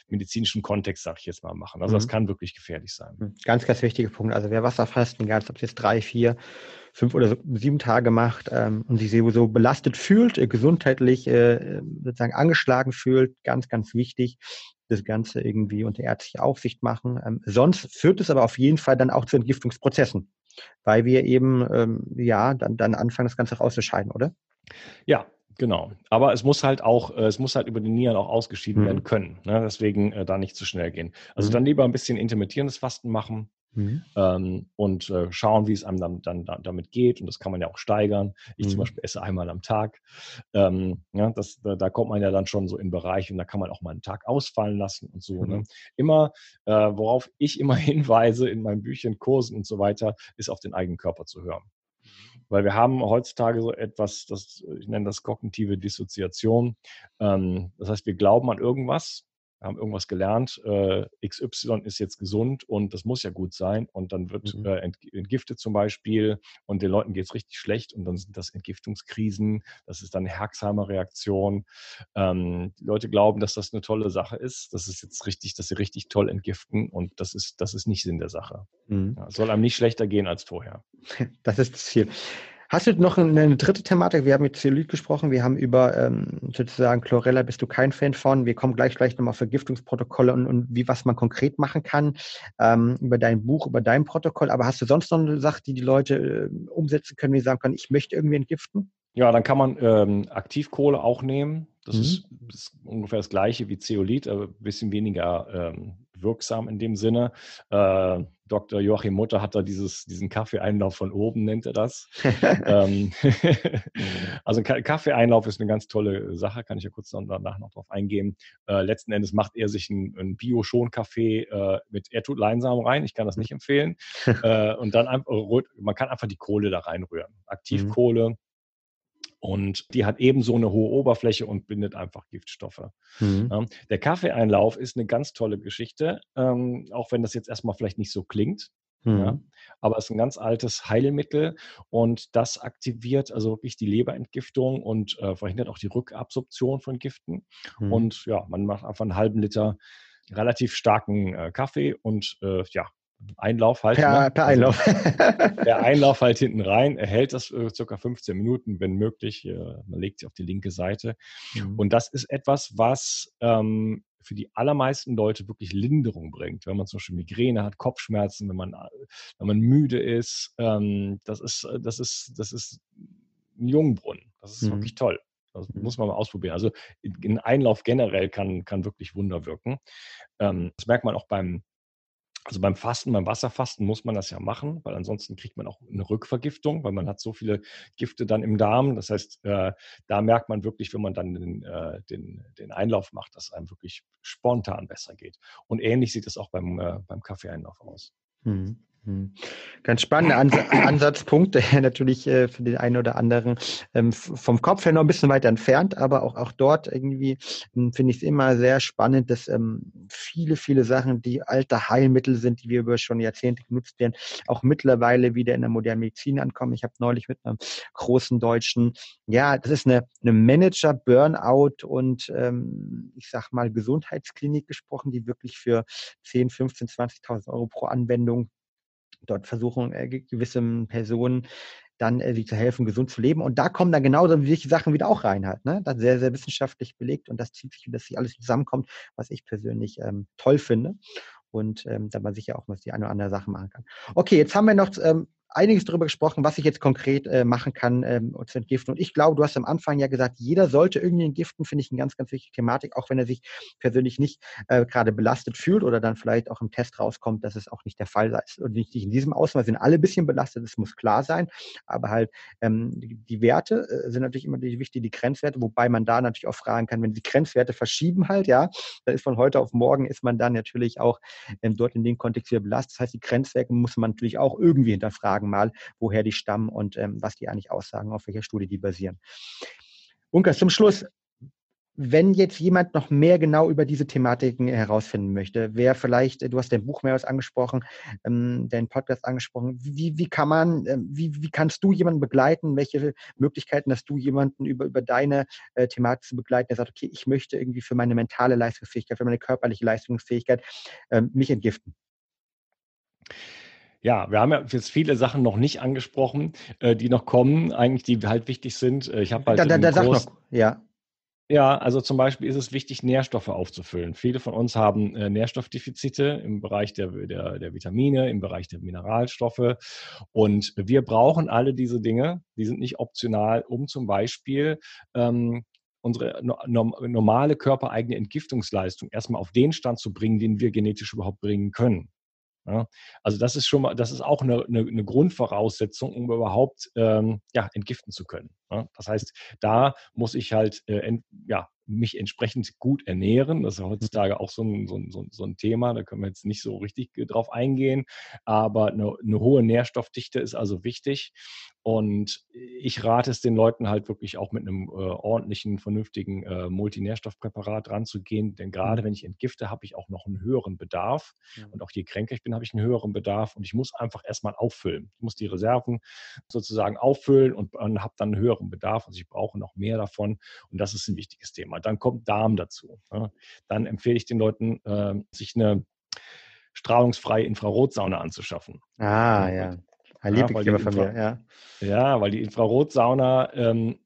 medizinischen Kontext, sag ich jetzt mal, machen. Also mhm. das kann wirklich gefährlich sein. Mhm. Ganz, ganz wichtiger Punkt. Also wer Wasserfasten, egal ob es jetzt drei, vier, fünf oder sieben Tage macht ähm, und sich so belastet fühlt, äh, gesundheitlich äh, sozusagen angeschlagen fühlt, ganz, ganz wichtig, das Ganze irgendwie unter ärztlicher Aufsicht machen. Ähm, sonst führt es aber auf jeden Fall dann auch zu Entgiftungsprozessen, weil wir eben ähm, ja dann, dann anfangen, das Ganze rauszuscheiden, oder? Ja, Genau. Aber es muss halt auch, äh, es muss halt über die Nieren auch ausgeschieden mhm. werden können. Ne? Deswegen äh, da nicht zu schnell gehen. Also mhm. dann lieber ein bisschen intermittierendes Fasten machen, Mhm. Ähm, und äh, schauen, wie es einem dann, dann, dann, damit geht. Und das kann man ja auch steigern. Ich mhm. zum Beispiel esse einmal am Tag. Ähm, ja, das, da, da, kommt man ja dann schon so in Bereich und da kann man auch mal einen Tag ausfallen lassen und so. Mhm. Ne? Immer, äh, worauf ich immer *laughs* hinweise in meinen Büchern, Kursen und so weiter, ist auf den eigenen Körper zu hören. Weil wir haben heutzutage so etwas, das, ich nenne das kognitive Dissoziation. Ähm, das heißt, wir glauben an irgendwas, haben irgendwas gelernt, äh, XY ist jetzt gesund und das muss ja gut sein und dann wird mhm. äh, entgiftet zum Beispiel und den Leuten geht es richtig schlecht und dann sind das Entgiftungskrisen, das ist dann eine Herxheimer-Reaktion. Ähm, die Leute glauben, dass das eine tolle Sache ist, das ist jetzt richtig, dass sie richtig toll entgiften und das ist, das ist nicht Sinn der Sache. Mhm. Ja, es soll einem nicht schlechter gehen als vorher. *laughs* Das ist das Ziel. Hast du noch eine dritte Thematik? Wir haben mit Zellulit gesprochen, wir haben über ähm, sozusagen Chlorella, bist du kein Fan von. Wir kommen gleich gleich nochmal auf Vergiftungsprotokolle und, und wie was man konkret machen kann, ähm, über dein Buch, über dein Protokoll. Aber hast du sonst noch eine Sache, die die Leute äh, umsetzen können, wie sagen können, ich möchte irgendwie entgiften? Ja, dann kann man ähm, Aktivkohle auch nehmen. Das, mhm. ist, ist, ungefähr das gleiche wie Zeolit, aber ein bisschen weniger ähm, wirksam in dem Sinne. Äh, Dr. Joachim Mutter hat da dieses, diesen Kaffeeeinlauf von oben, nennt er das. *laughs* ähm, *laughs* also ein Kaffeeeinlauf ist eine ganz tolle Sache, kann ich ja kurz danach noch drauf eingehen. Äh, letzten Endes macht er sich einen, einen Bio-Schon-Kaffee äh, mit, er tut Leinsamen rein, ich kann das nicht empfehlen. *laughs* äh, und dann einfach, man kann einfach die Kohle da reinrühren. Mhm. Aktivkohle. Mhm und die hat ebenso eine hohe Oberfläche und bindet einfach Giftstoffe. Mhm. Ähm, der Kaffeeeinlauf ist eine ganz tolle Geschichte, ähm, auch wenn das jetzt erstmal vielleicht nicht so klingt. Mhm. Ja, aber es ist ein ganz altes Heilmittel und das aktiviert also wirklich die Leberentgiftung und äh, verhindert auch die Rückabsorption von Giften. Mhm. Und ja, man macht einfach einen halben Liter relativ starken äh, Kaffee und äh, ja, Einlauf halt. Per, ne? per also Einlauf. Also, *laughs* der Einlauf halt hinten rein. Er hält das äh, circa 15 Minuten, wenn möglich. Äh, man legt sie auf die linke Seite. Mhm. Und das ist etwas, was ähm, für die allermeisten Leute wirklich Linderung bringt. Wenn man zum Beispiel Migräne hat, Kopfschmerzen, wenn man, wenn man müde ist. Ähm, das ist, äh, das ist, das ist ein Jungbrunnen. Das ist mhm. wirklich toll. Das mhm. muss man mal ausprobieren. Also ein Einlauf generell kann, kann wirklich Wunder wirken. Ähm, das merkt man auch beim, also beim Fasten, beim Wasserfasten muss man das ja machen, weil ansonsten kriegt man auch eine Rückvergiftung, weil man hat so viele Gifte dann im Darm. Das heißt, äh, da merkt man wirklich, wenn man dann den, äh, den, den Einlauf macht, dass einem wirklich spontan besser geht. Und ähnlich sieht es auch beim, äh, beim Kaffeeeinlauf aus. Mhm. Hm. Ganz spannender Ans *coughs* Ansatzpunkt, der *laughs* natürlich äh, für den einen oder anderen ähm, vom Kopf her noch ein bisschen weiter entfernt, aber auch, auch dort irgendwie ähm, finde ich es immer sehr spannend, dass ähm, viele, viele Sachen, die alte Heilmittel sind, die wir über schon Jahrzehnte genutzt werden, auch mittlerweile wieder in der modernen Medizin ankommen. Ich habe neulich mit einem großen deutschen, ja, das ist eine, eine Manager-Burnout und ähm, ich sag mal Gesundheitsklinik gesprochen, die wirklich für 10, 15, 20.000 Euro pro Anwendung dort versuchen äh, gewissen Personen dann äh, sich zu helfen, gesund zu leben. Und da kommen dann genauso solche Sachen wieder auch rein halt. Ne? Das sehr, sehr wissenschaftlich belegt und das zieht sich, dass sich alles zusammenkommt, was ich persönlich ähm, toll finde. Und ähm, da man sicher auch mal die eine oder andere Sache machen kann. Okay, jetzt haben wir noch ähm, einiges darüber gesprochen, was ich jetzt konkret äh, machen kann, ähm, zu entgiften. Und ich glaube, du hast am Anfang ja gesagt, jeder sollte irgendwie entgiften, finde ich eine ganz, ganz wichtige Thematik, auch wenn er sich persönlich nicht äh, gerade belastet fühlt oder dann vielleicht auch im Test rauskommt, dass es auch nicht der Fall ist und nicht in diesem Ausmaß. sind alle ein bisschen belastet, das muss klar sein, aber halt ähm, die, die, Werte äh, sind natürlich immer die wichtig, die Grenzwerte, wobei man da natürlich auch fragen kann, wenn die Grenzwerte verschieben halt, ja, dann ist von heute auf morgen ist man dann natürlich auch ähm, dort in dem Kontext wieder belastet. Das heißt, die Grenzwerte muss man natürlich auch irgendwie hinterfragen mal, woher die stammen und ähm, was die eigentlich aussagen, auf welcher Studie die basieren. Unkas, zum Schluss, wenn jetzt jemand noch mehr genau über diese Thematiken herausfinden möchte, wer vielleicht, du hast dein Buch mehrmals angesprochen, ähm, deinen Podcast angesprochen, wie, wie kann man, äh, wie, wie kannst du jemanden begleiten? Welche Möglichkeiten hast du, jemanden über, über deine äh, Thematik zu begleiten, der sagt, okay, ich möchte irgendwie für meine mentale Leistungsfähigkeit, für meine körperliche Leistungsfähigkeit äh, mich entgiften? Ja, wir haben ja jetzt viele Sachen noch nicht angesprochen, äh, die noch kommen, eigentlich, die halt wichtig sind. Äh, ich habe halt da, da, da sag noch, ja. Ja, also zum Beispiel ist es wichtig, Nährstoffe aufzufüllen. Viele von uns haben äh, Nährstoffdefizite im Bereich der, der, der Vitamine, im Bereich der Mineralstoffe. Und wir brauchen alle diese Dinge. Die sind nicht optional, um zum Beispiel ähm, unsere no normale körpereigene Entgiftungsleistung erstmal auf den Stand zu bringen, den wir genetisch überhaupt bringen können. Ja, also das ist schon mal, das ist auch eine, eine, eine Grundvoraussetzung, um überhaupt ähm, ja, entgiften zu können. Ja, das heißt, da muss ich halt äh, ent, ja, mich entsprechend gut ernähren. Das ist heutzutage auch so ein, so, ein, so ein, Thema, da können wir jetzt nicht so richtig drauf eingehen. Aber eine, eine hohe Nährstoffdichte ist also wichtig. Und ich rate es den Leuten halt wirklich auch mit einem äh, ordentlichen, vernünftigen äh, Multinährstoffpräparat ranzugehen. Denn gerade mhm. wenn ich entgifte, habe ich auch noch einen höheren Bedarf. Mhm. Und auch je kränker ich bin, habe ich einen höheren Bedarf. Und ich muss einfach erstmal auffüllen. Ich muss die Reserven sozusagen auffüllen und, und habe dann einen höheren Bedarf. Also ich brauche noch mehr davon. Und das ist ein wichtiges Thema. Dann kommt Darm dazu. Ja. Dann empfehle ich den Leuten, äh, sich eine strahlungsfreie Infrarotsauna anzuschaffen. Ah, ja. Ja, Lieblingsthema von mir, ja. Ja, weil die Infrarotsauna ähm,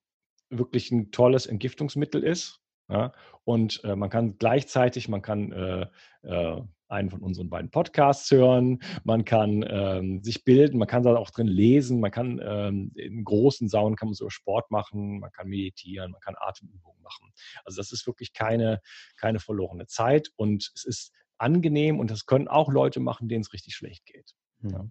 wirklich ein tolles Entgiftungsmittel ist. Ja? Und äh, man kann gleichzeitig, man kann äh, äh, einen von unseren beiden Podcasts hören, man kann ähm, sich bilden, man kann da auch drin lesen, man kann ähm, in großen Saunen kann man so Sport machen, man kann meditieren, man kann Atemübungen machen. Also das ist wirklich keine, keine verlorene Zeit und es ist angenehm und das können auch Leute machen, denen es richtig schlecht geht. Ja.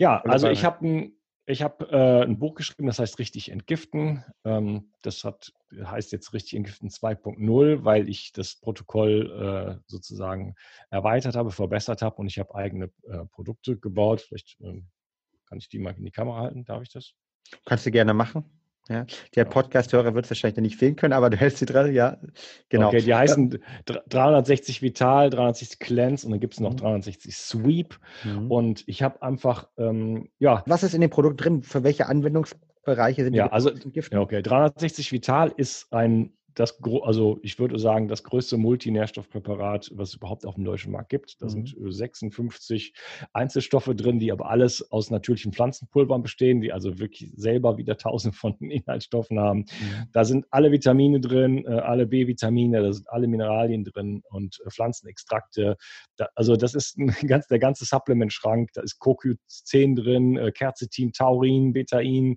Ja, also ich habe ein, ich hab, äh, ein Buch geschrieben, das heißt Richtig Entgiften. Ähm, das hat, heißt jetzt Richtig Entgiften 2.0, weil ich das Protokoll äh, sozusagen erweitert habe, verbessert habe und ich habe eigene äh, Produkte gebaut. Vielleicht ähm, kann ich die mal in die Kamera halten. Darf ich das? Kannst du gerne machen. Ja, der Podcast-Hörer wird es wahrscheinlich nicht sehen können, aber du hältst sie dran, ja, genau. Okay, die heißen 360 Vital, 360 Cleanse und dann gibt es noch 360 mhm. Sweep. Mhm. Und ich habe einfach, ähm, ja. Was ist in dem Produkt drin? Für welche Anwendungsbereiche sind die? Ja, also, ja, okay. 360 Vital ist ein das, also ich würde sagen, das größte Multinährstoffpräparat, was es überhaupt auf dem deutschen Markt gibt. Da mhm. sind 56 Einzelstoffe drin, die aber alles aus natürlichen Pflanzenpulvern bestehen, die also wirklich selber wieder tausend von Inhaltsstoffen haben. Mhm. Da sind alle Vitamine drin, äh, alle B-Vitamine, da sind alle Mineralien drin und äh, Pflanzenextrakte. also das ist *laughs* ganz, der ganze Supplement-Schrank. Da ist CoQ10 drin, äh, Quercetin, Taurin, Betain,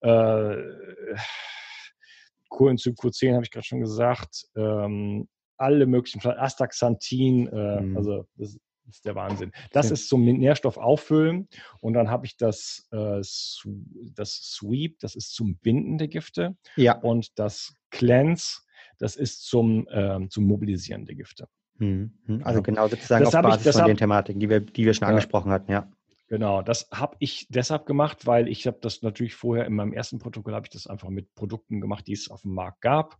äh, Coenzym Q10 habe ich gerade schon gesagt, ähm, alle möglichen, Astaxanthin, äh, mhm. also das ist der Wahnsinn. Das ja. ist zum Nährstoff auffüllen und dann habe ich das, äh, das Sweep, das ist zum Binden der Gifte ja. und das Cleanse, das ist zum, äh, zum Mobilisieren der Gifte. Mhm. Also genau sozusagen das auf Basis ich, von hab, den Thematiken, die wir, die wir schon ja. angesprochen hatten, ja. Genau, das habe ich deshalb gemacht, weil ich habe das natürlich vorher in meinem ersten Protokoll habe ich das einfach mit Produkten gemacht, die es auf dem Markt gab.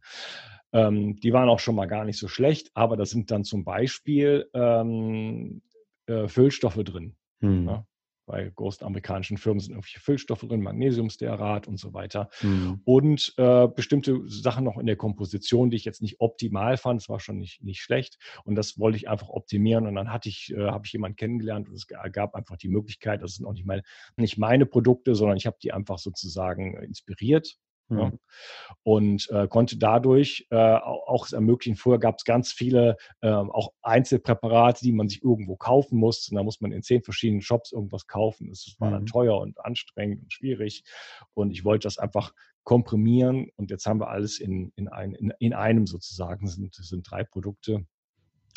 Ähm, die waren auch schon mal gar nicht so schlecht, aber da sind dann zum Beispiel ähm, äh, Füllstoffe drin. Hm. Ne? Bei großen amerikanischen Firmen sind irgendwelche Füllstoffe drin, Magnesiumstearat und so weiter. Mhm. Und äh, bestimmte Sachen noch in der Komposition, die ich jetzt nicht optimal fand. Es war schon nicht, nicht schlecht. Und das wollte ich einfach optimieren. Und dann hatte ich, äh, habe ich jemanden kennengelernt und es gab einfach die Möglichkeit, das sind auch nicht, mal, nicht meine Produkte, sondern ich habe die einfach sozusagen inspiriert Mhm. Ja, und äh, konnte dadurch äh, auch es ermöglichen. Vorher gab es ganz viele äh, auch Einzelpräparate, die man sich irgendwo kaufen musste. Und da muss man in zehn verschiedenen Shops irgendwas kaufen. Das war dann mhm. teuer und anstrengend und schwierig. Und ich wollte das einfach komprimieren. Und jetzt haben wir alles in, in, ein, in, in einem sozusagen. Das sind, das sind drei Produkte.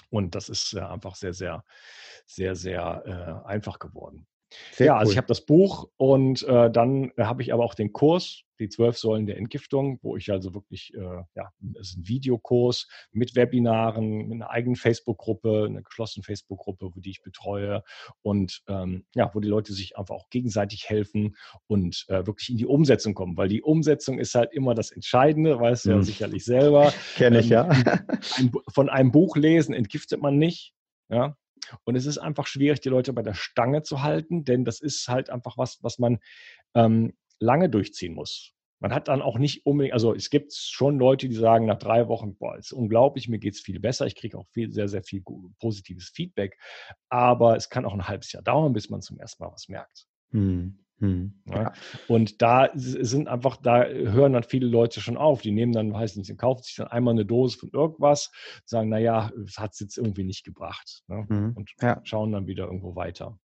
Und das ist äh, einfach sehr, sehr, sehr, sehr äh, einfach geworden. Sehr ja, also cool. also ich habe das Buch und äh, dann habe ich aber auch den Kurs, die zwölf Säulen der Entgiftung, wo ich also wirklich, äh, ja, es ist ein Videokurs mit Webinaren, mit einer eigenen Facebook-Gruppe, einer geschlossenen Facebook-Gruppe, die ich betreue und ähm, ja, wo die Leute sich einfach auch gegenseitig helfen und äh, wirklich in die Umsetzung kommen, weil die Umsetzung ist halt immer das Entscheidende, weißt du hm. ja sicherlich selber. *laughs* Kenne ich, ähm, ja. Ein, von einem Buch lesen entgiftet man nicht. Ja, und es ist einfach schwierig, die Leute bei der Stange zu halten, denn das ist halt einfach was, was man ähm, lange durchziehen muss. Man hat dann auch nicht unbedingt, also es gibt schon Leute, die sagen nach drei Wochen, boah, ist unglaublich, mir geht es viel besser, ich kriege auch viel, sehr, sehr viel positives Feedback. Aber es kann auch ein halbes Jahr dauern, bis man zum ersten Mal was merkt. Hm. Hm, ja. Und da sind einfach, da hören dann viele Leute schon auf. Die nehmen dann, weiß nicht, sie kaufen sich dann einmal eine Dose von irgendwas, sagen, naja, es hat es jetzt irgendwie nicht gebracht. Ne? Hm, und ja. schauen dann wieder irgendwo weiter.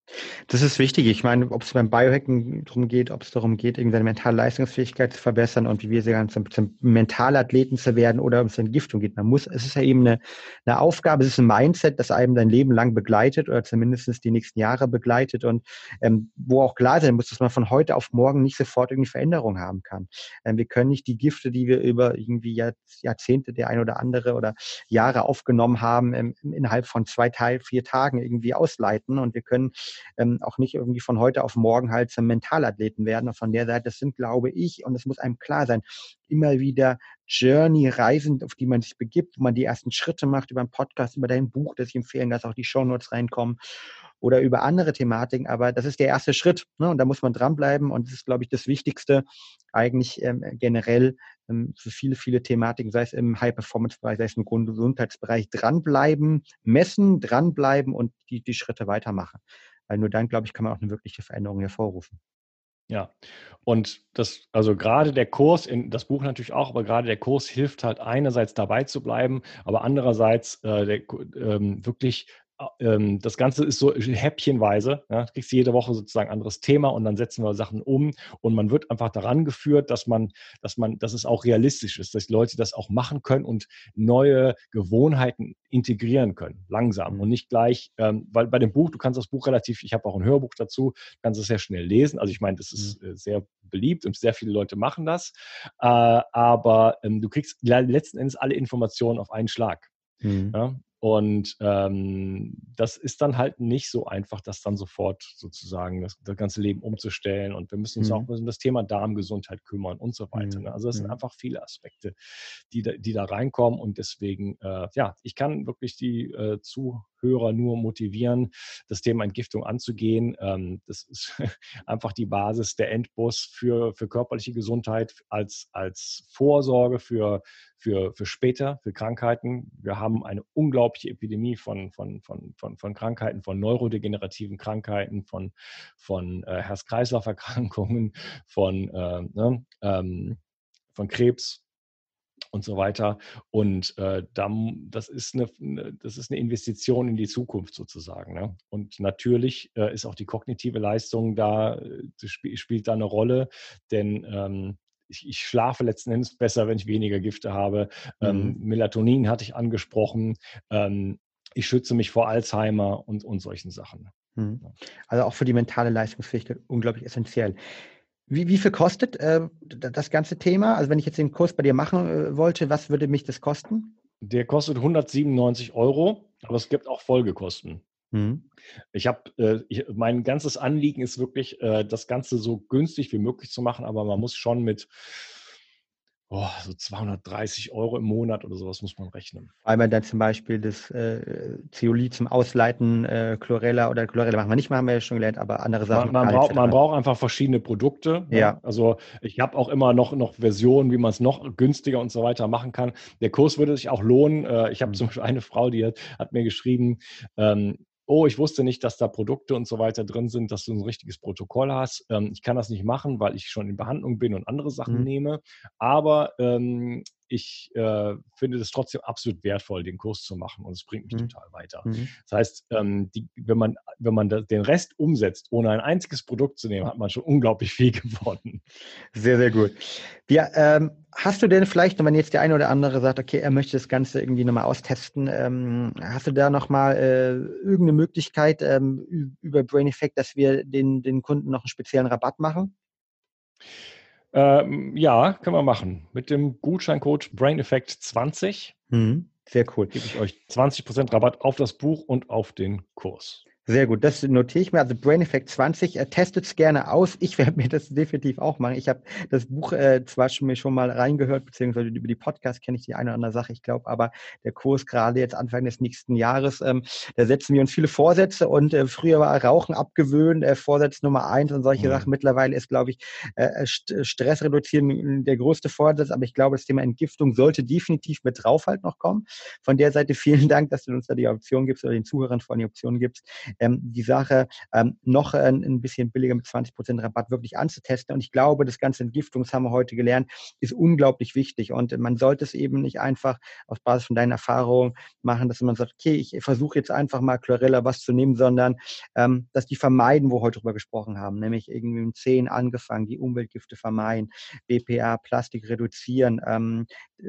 Das ist wichtig. Ich meine, ob es beim Biohacken darum geht, ob es darum geht, irgendeine mentale Leistungsfähigkeit zu verbessern und wie wir sie ganz zum, zum Mentalathleten zu werden oder um es Entgiftung geht. Man muss, es ist ja eben eine, eine Aufgabe, es ist ein Mindset, das einem dein Leben lang begleitet oder zumindest die nächsten Jahre begleitet und ähm, wo auch klar sein muss, dass man von heute auf morgen nicht sofort irgendwie Veränderungen haben kann. Ähm, wir können nicht die Gifte, die wir über irgendwie Jahr, Jahrzehnte, der ein oder andere oder Jahre aufgenommen haben, ähm, innerhalb von zwei, Teil, vier Tagen irgendwie ausleiten und wir können ähm, auch nicht irgendwie von heute auf morgen halt zum Mentalathleten werden. Und von der Seite, das sind, glaube ich, und es muss einem klar sein, immer wieder Journey-Reisen, auf die man sich begibt, wo man die ersten Schritte macht über einen Podcast, über dein Buch, das ich empfehlen, dass auch die Shownotes reinkommen oder über andere Thematiken. Aber das ist der erste Schritt ne? und da muss man dranbleiben und das ist, glaube ich, das Wichtigste eigentlich ähm, generell ähm, für viele, viele Thematiken, sei es im High-Performance-Bereich, sei es im Gesundheitsbereich, dranbleiben, messen, dranbleiben und die, die Schritte weitermachen. Weil nur dann, glaube ich, kann man auch eine wirkliche Veränderung hervorrufen. Ja, und das, also gerade der Kurs, in das Buch natürlich auch, aber gerade der Kurs hilft halt einerseits dabei zu bleiben, aber andererseits äh, der, ähm, wirklich ähm, das Ganze ist so häppchenweise. Ja, du kriegst jede Woche sozusagen ein anderes Thema und dann setzen wir Sachen um und man wird einfach daran geführt, dass man, dass man, dass es auch realistisch ist, dass die Leute das auch machen können und neue Gewohnheiten integrieren können, langsam und nicht gleich, ähm, weil bei dem Buch, du kannst das Buch relativ, ich habe auch ein Hörbuch dazu, kannst es sehr schnell lesen. Also ich meine, das ist mhm. äh, sehr beliebt und sehr viele Leute machen das, äh, aber ähm, du kriegst letzten Endes alle Informationen auf einen Schlag. Mhm. Ja? Und ähm, das ist dann halt nicht so einfach, das dann sofort sozusagen das, das ganze Leben umzustellen. Und wir müssen uns mhm. auch um das Thema Darmgesundheit kümmern und so weiter. Ne? Also es sind mhm. einfach viele Aspekte, die da, die da reinkommen. Und deswegen, äh, ja, ich kann wirklich die äh, Zuhörer nur motivieren, das Thema Entgiftung anzugehen. Ähm, das ist *laughs* einfach die Basis der Endbus für, für körperliche Gesundheit als, als Vorsorge für, für, für später, für Krankheiten. Wir haben eine unglaubliche Epidemie von, von, von, von, von Krankheiten, von neurodegenerativen Krankheiten, von, von äh, Herz-Kreislauf-Erkrankungen, von, äh, ne, ähm, von Krebs und so weiter. Und äh, dann, das, ist eine, ne, das ist eine Investition in die Zukunft sozusagen. Ne? Und natürlich äh, ist auch die kognitive Leistung da, äh, sp spielt da eine Rolle, denn ähm, ich, ich, schlafe letzten Endes besser, wenn ich weniger Gifte habe. Ähm, mhm. Melatonin hatte ich angesprochen. Ähm, ich schütze mich vor Alzheimer und, und solchen Sachen. Mhm. Also auch für die mentale Leistungsfähigkeit unglaublich essentiell. Wie, wie viel kostet äh, das ganze Thema? Also wenn ich jetzt den Kurs bei dir machen äh, wollte, was würde mich das kosten? Der kostet 197 Euro, aber es gibt auch Folgekosten. Mhm. Ich habe, äh, mein ganzes Anliegen ist wirklich, äh, das Ganze so günstig wie möglich zu machen, aber man muss schon mit oh, so 230 Euro im Monat oder sowas muss man rechnen. Weil man dann zum Beispiel das äh, Zeolit zum Ausleiten, äh, Chlorella oder Chlorella machen wir nicht, haben wir ja schon gelernt, aber andere Sachen. Man, man braucht, man braucht einfach verschiedene Produkte. Ne? Ja. Also ich habe auch immer noch, noch Versionen, wie man es noch günstiger und so weiter machen kann. Der Kurs würde sich auch lohnen. Äh, ich habe mhm. zum Beispiel eine Frau, die hat, hat mir geschrieben, ähm, oh, ich wusste nicht, dass da Produkte und so weiter drin sind, dass du ein richtiges Protokoll hast. Ähm, ich kann das nicht machen, weil ich schon in Behandlung bin und andere Sachen mhm. nehme. Aber ähm, ich äh, finde es trotzdem absolut wertvoll, den Kurs zu machen und es bringt mich mhm. total weiter. Mhm. Das heißt, ähm, die, wenn man, wenn man das, den Rest umsetzt, ohne ein einziges Produkt zu nehmen, hat man schon unglaublich viel *laughs* gewonnen. Sehr, sehr gut. Ja, ähm, hast du denn vielleicht, wenn jetzt der eine oder andere sagt, okay, er möchte das Ganze irgendwie nochmal austesten, ähm, hast du da nochmal äh, irgendeine Möglichkeit ähm, über Brain Effect, dass wir den, den Kunden noch einen speziellen Rabatt machen? Ähm, ja, können wir machen. Mit dem Gutscheincode BrainEffect20 mhm, sehr cool. gebe ich euch 20% Rabatt auf das Buch und auf den Kurs. Sehr gut, das notiere ich mir. Also Brain Effect 20, äh, testet es gerne aus. Ich *laughs* werde mir das definitiv auch machen. Ich habe das Buch äh, zwar schon, mir schon mal reingehört, beziehungsweise über die Podcasts kenne ich die eine oder andere Sache, ich glaube, aber der Kurs gerade jetzt Anfang des nächsten Jahres, ähm, da setzen wir uns viele Vorsätze und äh, früher war Rauchen abgewöhnt, äh, Vorsatz Nummer eins und solche mhm. Sachen. Mittlerweile ist, glaube ich, äh, äh Stress reduzieren der größte Vorsatz, aber ich glaube, das Thema Entgiftung sollte definitiv mit drauf halt noch kommen. Von der Seite vielen *laughs* Dank, dass du uns da die Option gibst oder den Zuhörern von die Option gibst ähm, die Sache ähm, noch äh, ein bisschen billiger mit 20 Prozent Rabatt wirklich anzutesten. Und ich glaube, das ganze Entgiftung, das haben wir heute gelernt, ist unglaublich wichtig. Und man sollte es eben nicht einfach auf Basis von deinen Erfahrungen machen, dass man sagt, okay, ich versuche jetzt einfach mal Chlorella was zu nehmen, sondern ähm, dass die vermeiden, wo wir heute drüber gesprochen haben, nämlich irgendwie im 10 angefangen, die Umweltgifte vermeiden, BPA, Plastik reduzieren, ähm,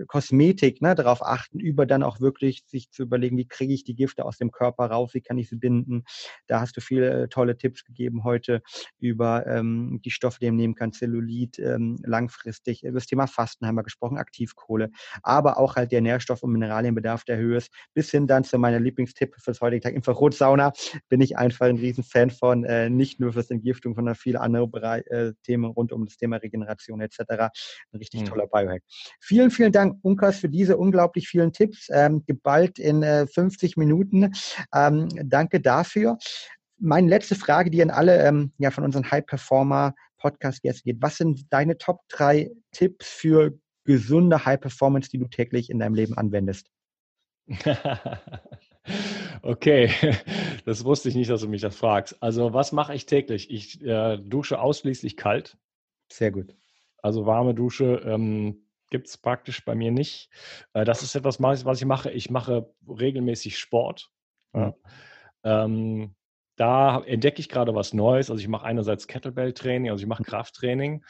Kosmetik, ne, darauf achten, über dann auch wirklich sich zu überlegen, wie kriege ich die Gifte aus dem Körper raus, wie kann ich sie binden, da hast du viele äh, tolle Tipps gegeben heute über ähm, die Stoffe, die man nehmen kann, Zellulit, ähm, langfristig, über das Thema Fasten haben wir gesprochen, Aktivkohle, aber auch halt der Nährstoff- und Mineralienbedarf, der höher ist, bis hin dann zu meiner Lieblingstipp fürs heutige Tag, Infrarotsauna, bin ich einfach ein Riesenfan von, äh, nicht nur fürs Entgiftung, sondern viele andere Bereich, äh, Themen rund um das Thema Regeneration etc. Ein richtig mhm. toller Biohack. Vielen, vielen Dank, Unkas, für diese unglaublich vielen Tipps, ähm, geballt in äh, 50 Minuten. Ähm, danke dafür. Meine letzte Frage, die an alle ähm, ja, von unseren High-Performer-Podcast-Gästen geht. Was sind deine Top 3 Tipps für gesunde High-Performance, die du täglich in deinem Leben anwendest? *laughs* Okay, *laughs* das wusste ich nicht, dass du mich das fragst. Also, was mache ich täglich? Ich äh, dusche ausschließlich kalt. Sehr gut. Also warme Dusche ähm, gibt es praktisch bei mir nicht. Äh, das ist etwas, was ich mache. Ich mache regelmäßig Sport. Mhm. Ähm, da entdecke ich gerade was Neues. Also ich mache einerseits Kettlebell-Training, also ich mache Krafttraining.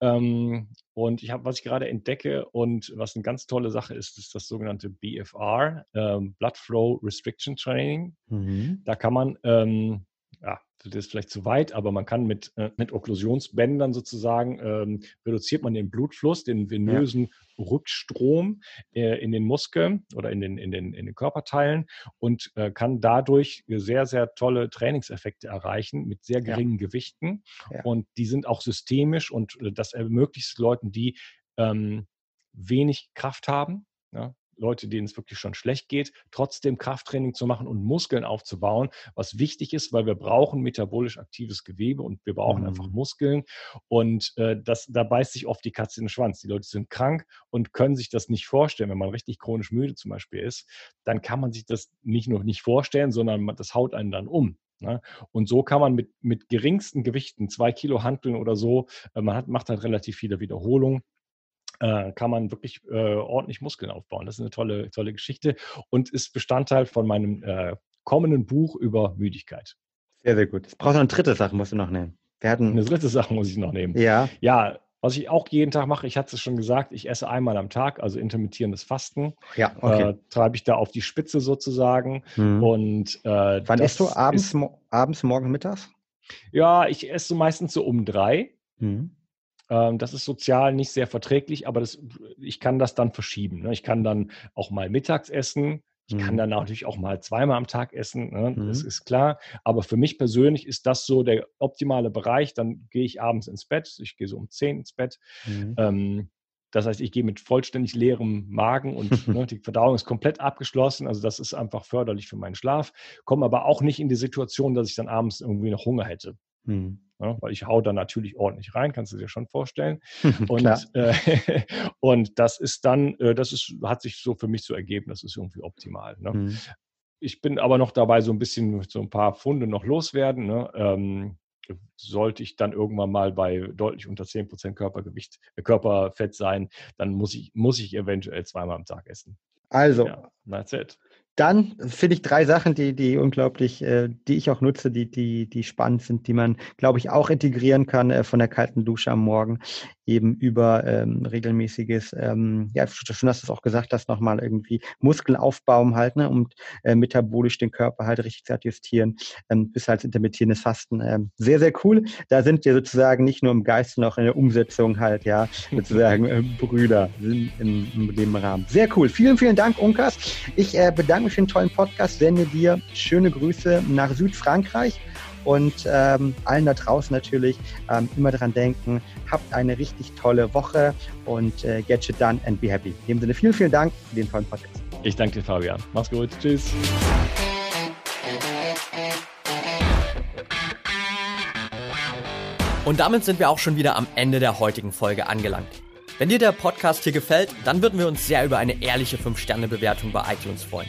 Ähm, und ich habe, was ich gerade entdecke und was eine ganz tolle Sache ist, ist das sogenannte BFR, ähm, Blood Flow Restriction Training. Mhm. Da kann man ähm, ja, das ist vielleicht zu weit, aber man kann mit, äh, mit Okklusionsbändern sozusagen, ähm, reduziert man den Blutfluss, den venösen ja. Rückstrom äh, in den Muskeln oder in den, in den, in den Körperteilen und äh, kann dadurch sehr, sehr tolle Trainingseffekte erreichen mit sehr geringen ja. Gewichten. Ja. Und die sind auch systemisch und äh, das ermöglicht es Leuten, die ähm, wenig Kraft haben, ja, Leute, denen es wirklich schon schlecht geht, trotzdem Krafttraining zu machen und Muskeln aufzubauen, was wichtig ist, weil wir brauchen metabolisch aktives Gewebe und wir brauchen mhm. einfach Muskeln. Und äh, das, da beißt sich oft die Katze in den Schwanz. Die Leute sind krank und können sich das nicht vorstellen. Wenn man richtig chronisch müde zum Beispiel ist, dann kann man sich das nicht nur nicht vorstellen, sondern das haut einen dann um. Ne? Und so kann man mit, mit geringsten Gewichten, zwei Kilo Handeln oder so, äh, man hat, macht halt relativ viele Wiederholungen, äh, kann man wirklich äh, ordentlich Muskeln aufbauen. Das ist eine tolle, tolle Geschichte und ist Bestandteil von meinem äh, kommenden Buch über Müdigkeit. Sehr, sehr gut. Es braucht noch eine dritte Sache, musst du noch nehmen. Wir hatten eine dritte Sache muss ich noch nehmen. Ja. Ja, was ich auch jeden Tag mache, ich hatte es schon gesagt, ich esse einmal am Tag, also intermittierendes Fasten. Ja, okay. Äh, treibe ich da auf die Spitze sozusagen. Mhm. Und äh, wann isst du abends, ist, mo abends, morgen, mittags? Ja, ich esse meistens so um drei. Mhm. Ähm, das ist sozial nicht sehr verträglich, aber das, ich kann das dann verschieben. Ne? Ich kann dann auch mal mittags essen. Ich kann mhm. dann natürlich auch mal zweimal am Tag essen, ne? mhm. das ist klar. Aber für mich persönlich ist das so der optimale Bereich. Dann gehe ich abends ins Bett. Ich gehe so um 10 ins Bett. Mhm. Ähm, das heißt, ich gehe mit vollständig leerem Magen und ne, *laughs* die Verdauung ist komplett abgeschlossen. Also das ist einfach förderlich für meinen Schlaf. Komme aber auch nicht in die Situation, dass ich dann abends irgendwie noch Hunger hätte. Mhm. Ja, weil ich hau da natürlich ordentlich rein, kannst du dir schon vorstellen. *laughs* und, äh, *laughs* und das ist dann, äh, das ist, hat sich so für mich so ergeben, das ist irgendwie optimal. Ne? Mhm. ich bin aber noch dabei, so ein bisschen so ein paar Funde noch loswerden. Ne? Ähm, sollte ich dann irgendwann mal bei deutlich unter 10% Körpergewicht, äh, Körperfett sein, dann muss ich, muss ich eventuell zweimal am Tag essen. Also, ja, that's it. Dann finde ich drei Sachen, die, die unglaublich, äh, die ich auch nutze, die, die, die spannend sind, die man, glaube ich, auch integrieren kann äh, von der kalten Dusche am Morgen eben über ähm, regelmäßiges, ähm, ja, schön hast du es auch gesagt, dass nochmal irgendwie Muskeln aufbauen halt, ne, um äh, metabolisch den Körper halt richtig zu adjustieren, ähm, bis halt intermittierendes Fasten. Ähm, sehr, sehr cool. Da sind wir sozusagen nicht nur im Geist, sondern auch in der Umsetzung halt, ja, *laughs* sozusagen äh, Brüder in, in, in, dem Rahmen. Sehr cool. Vielen, vielen Dank, Unkas. Ich äh, bedanke mich für den tollen Podcast, sende dir schöne Grüße nach Südfrankreich und ähm, allen da draußen natürlich ähm, immer dran denken, habt eine richtig tolle Woche und äh, get shit done and be happy. In dem Sinne vielen, vielen Dank für den tollen Podcast. Ich danke dir, Fabian. Mach's gut. Tschüss. Und damit sind wir auch schon wieder am Ende der heutigen Folge angelangt. Wenn dir der Podcast hier gefällt, dann würden wir uns sehr über eine ehrliche 5-Sterne-Bewertung bei iTunes freuen.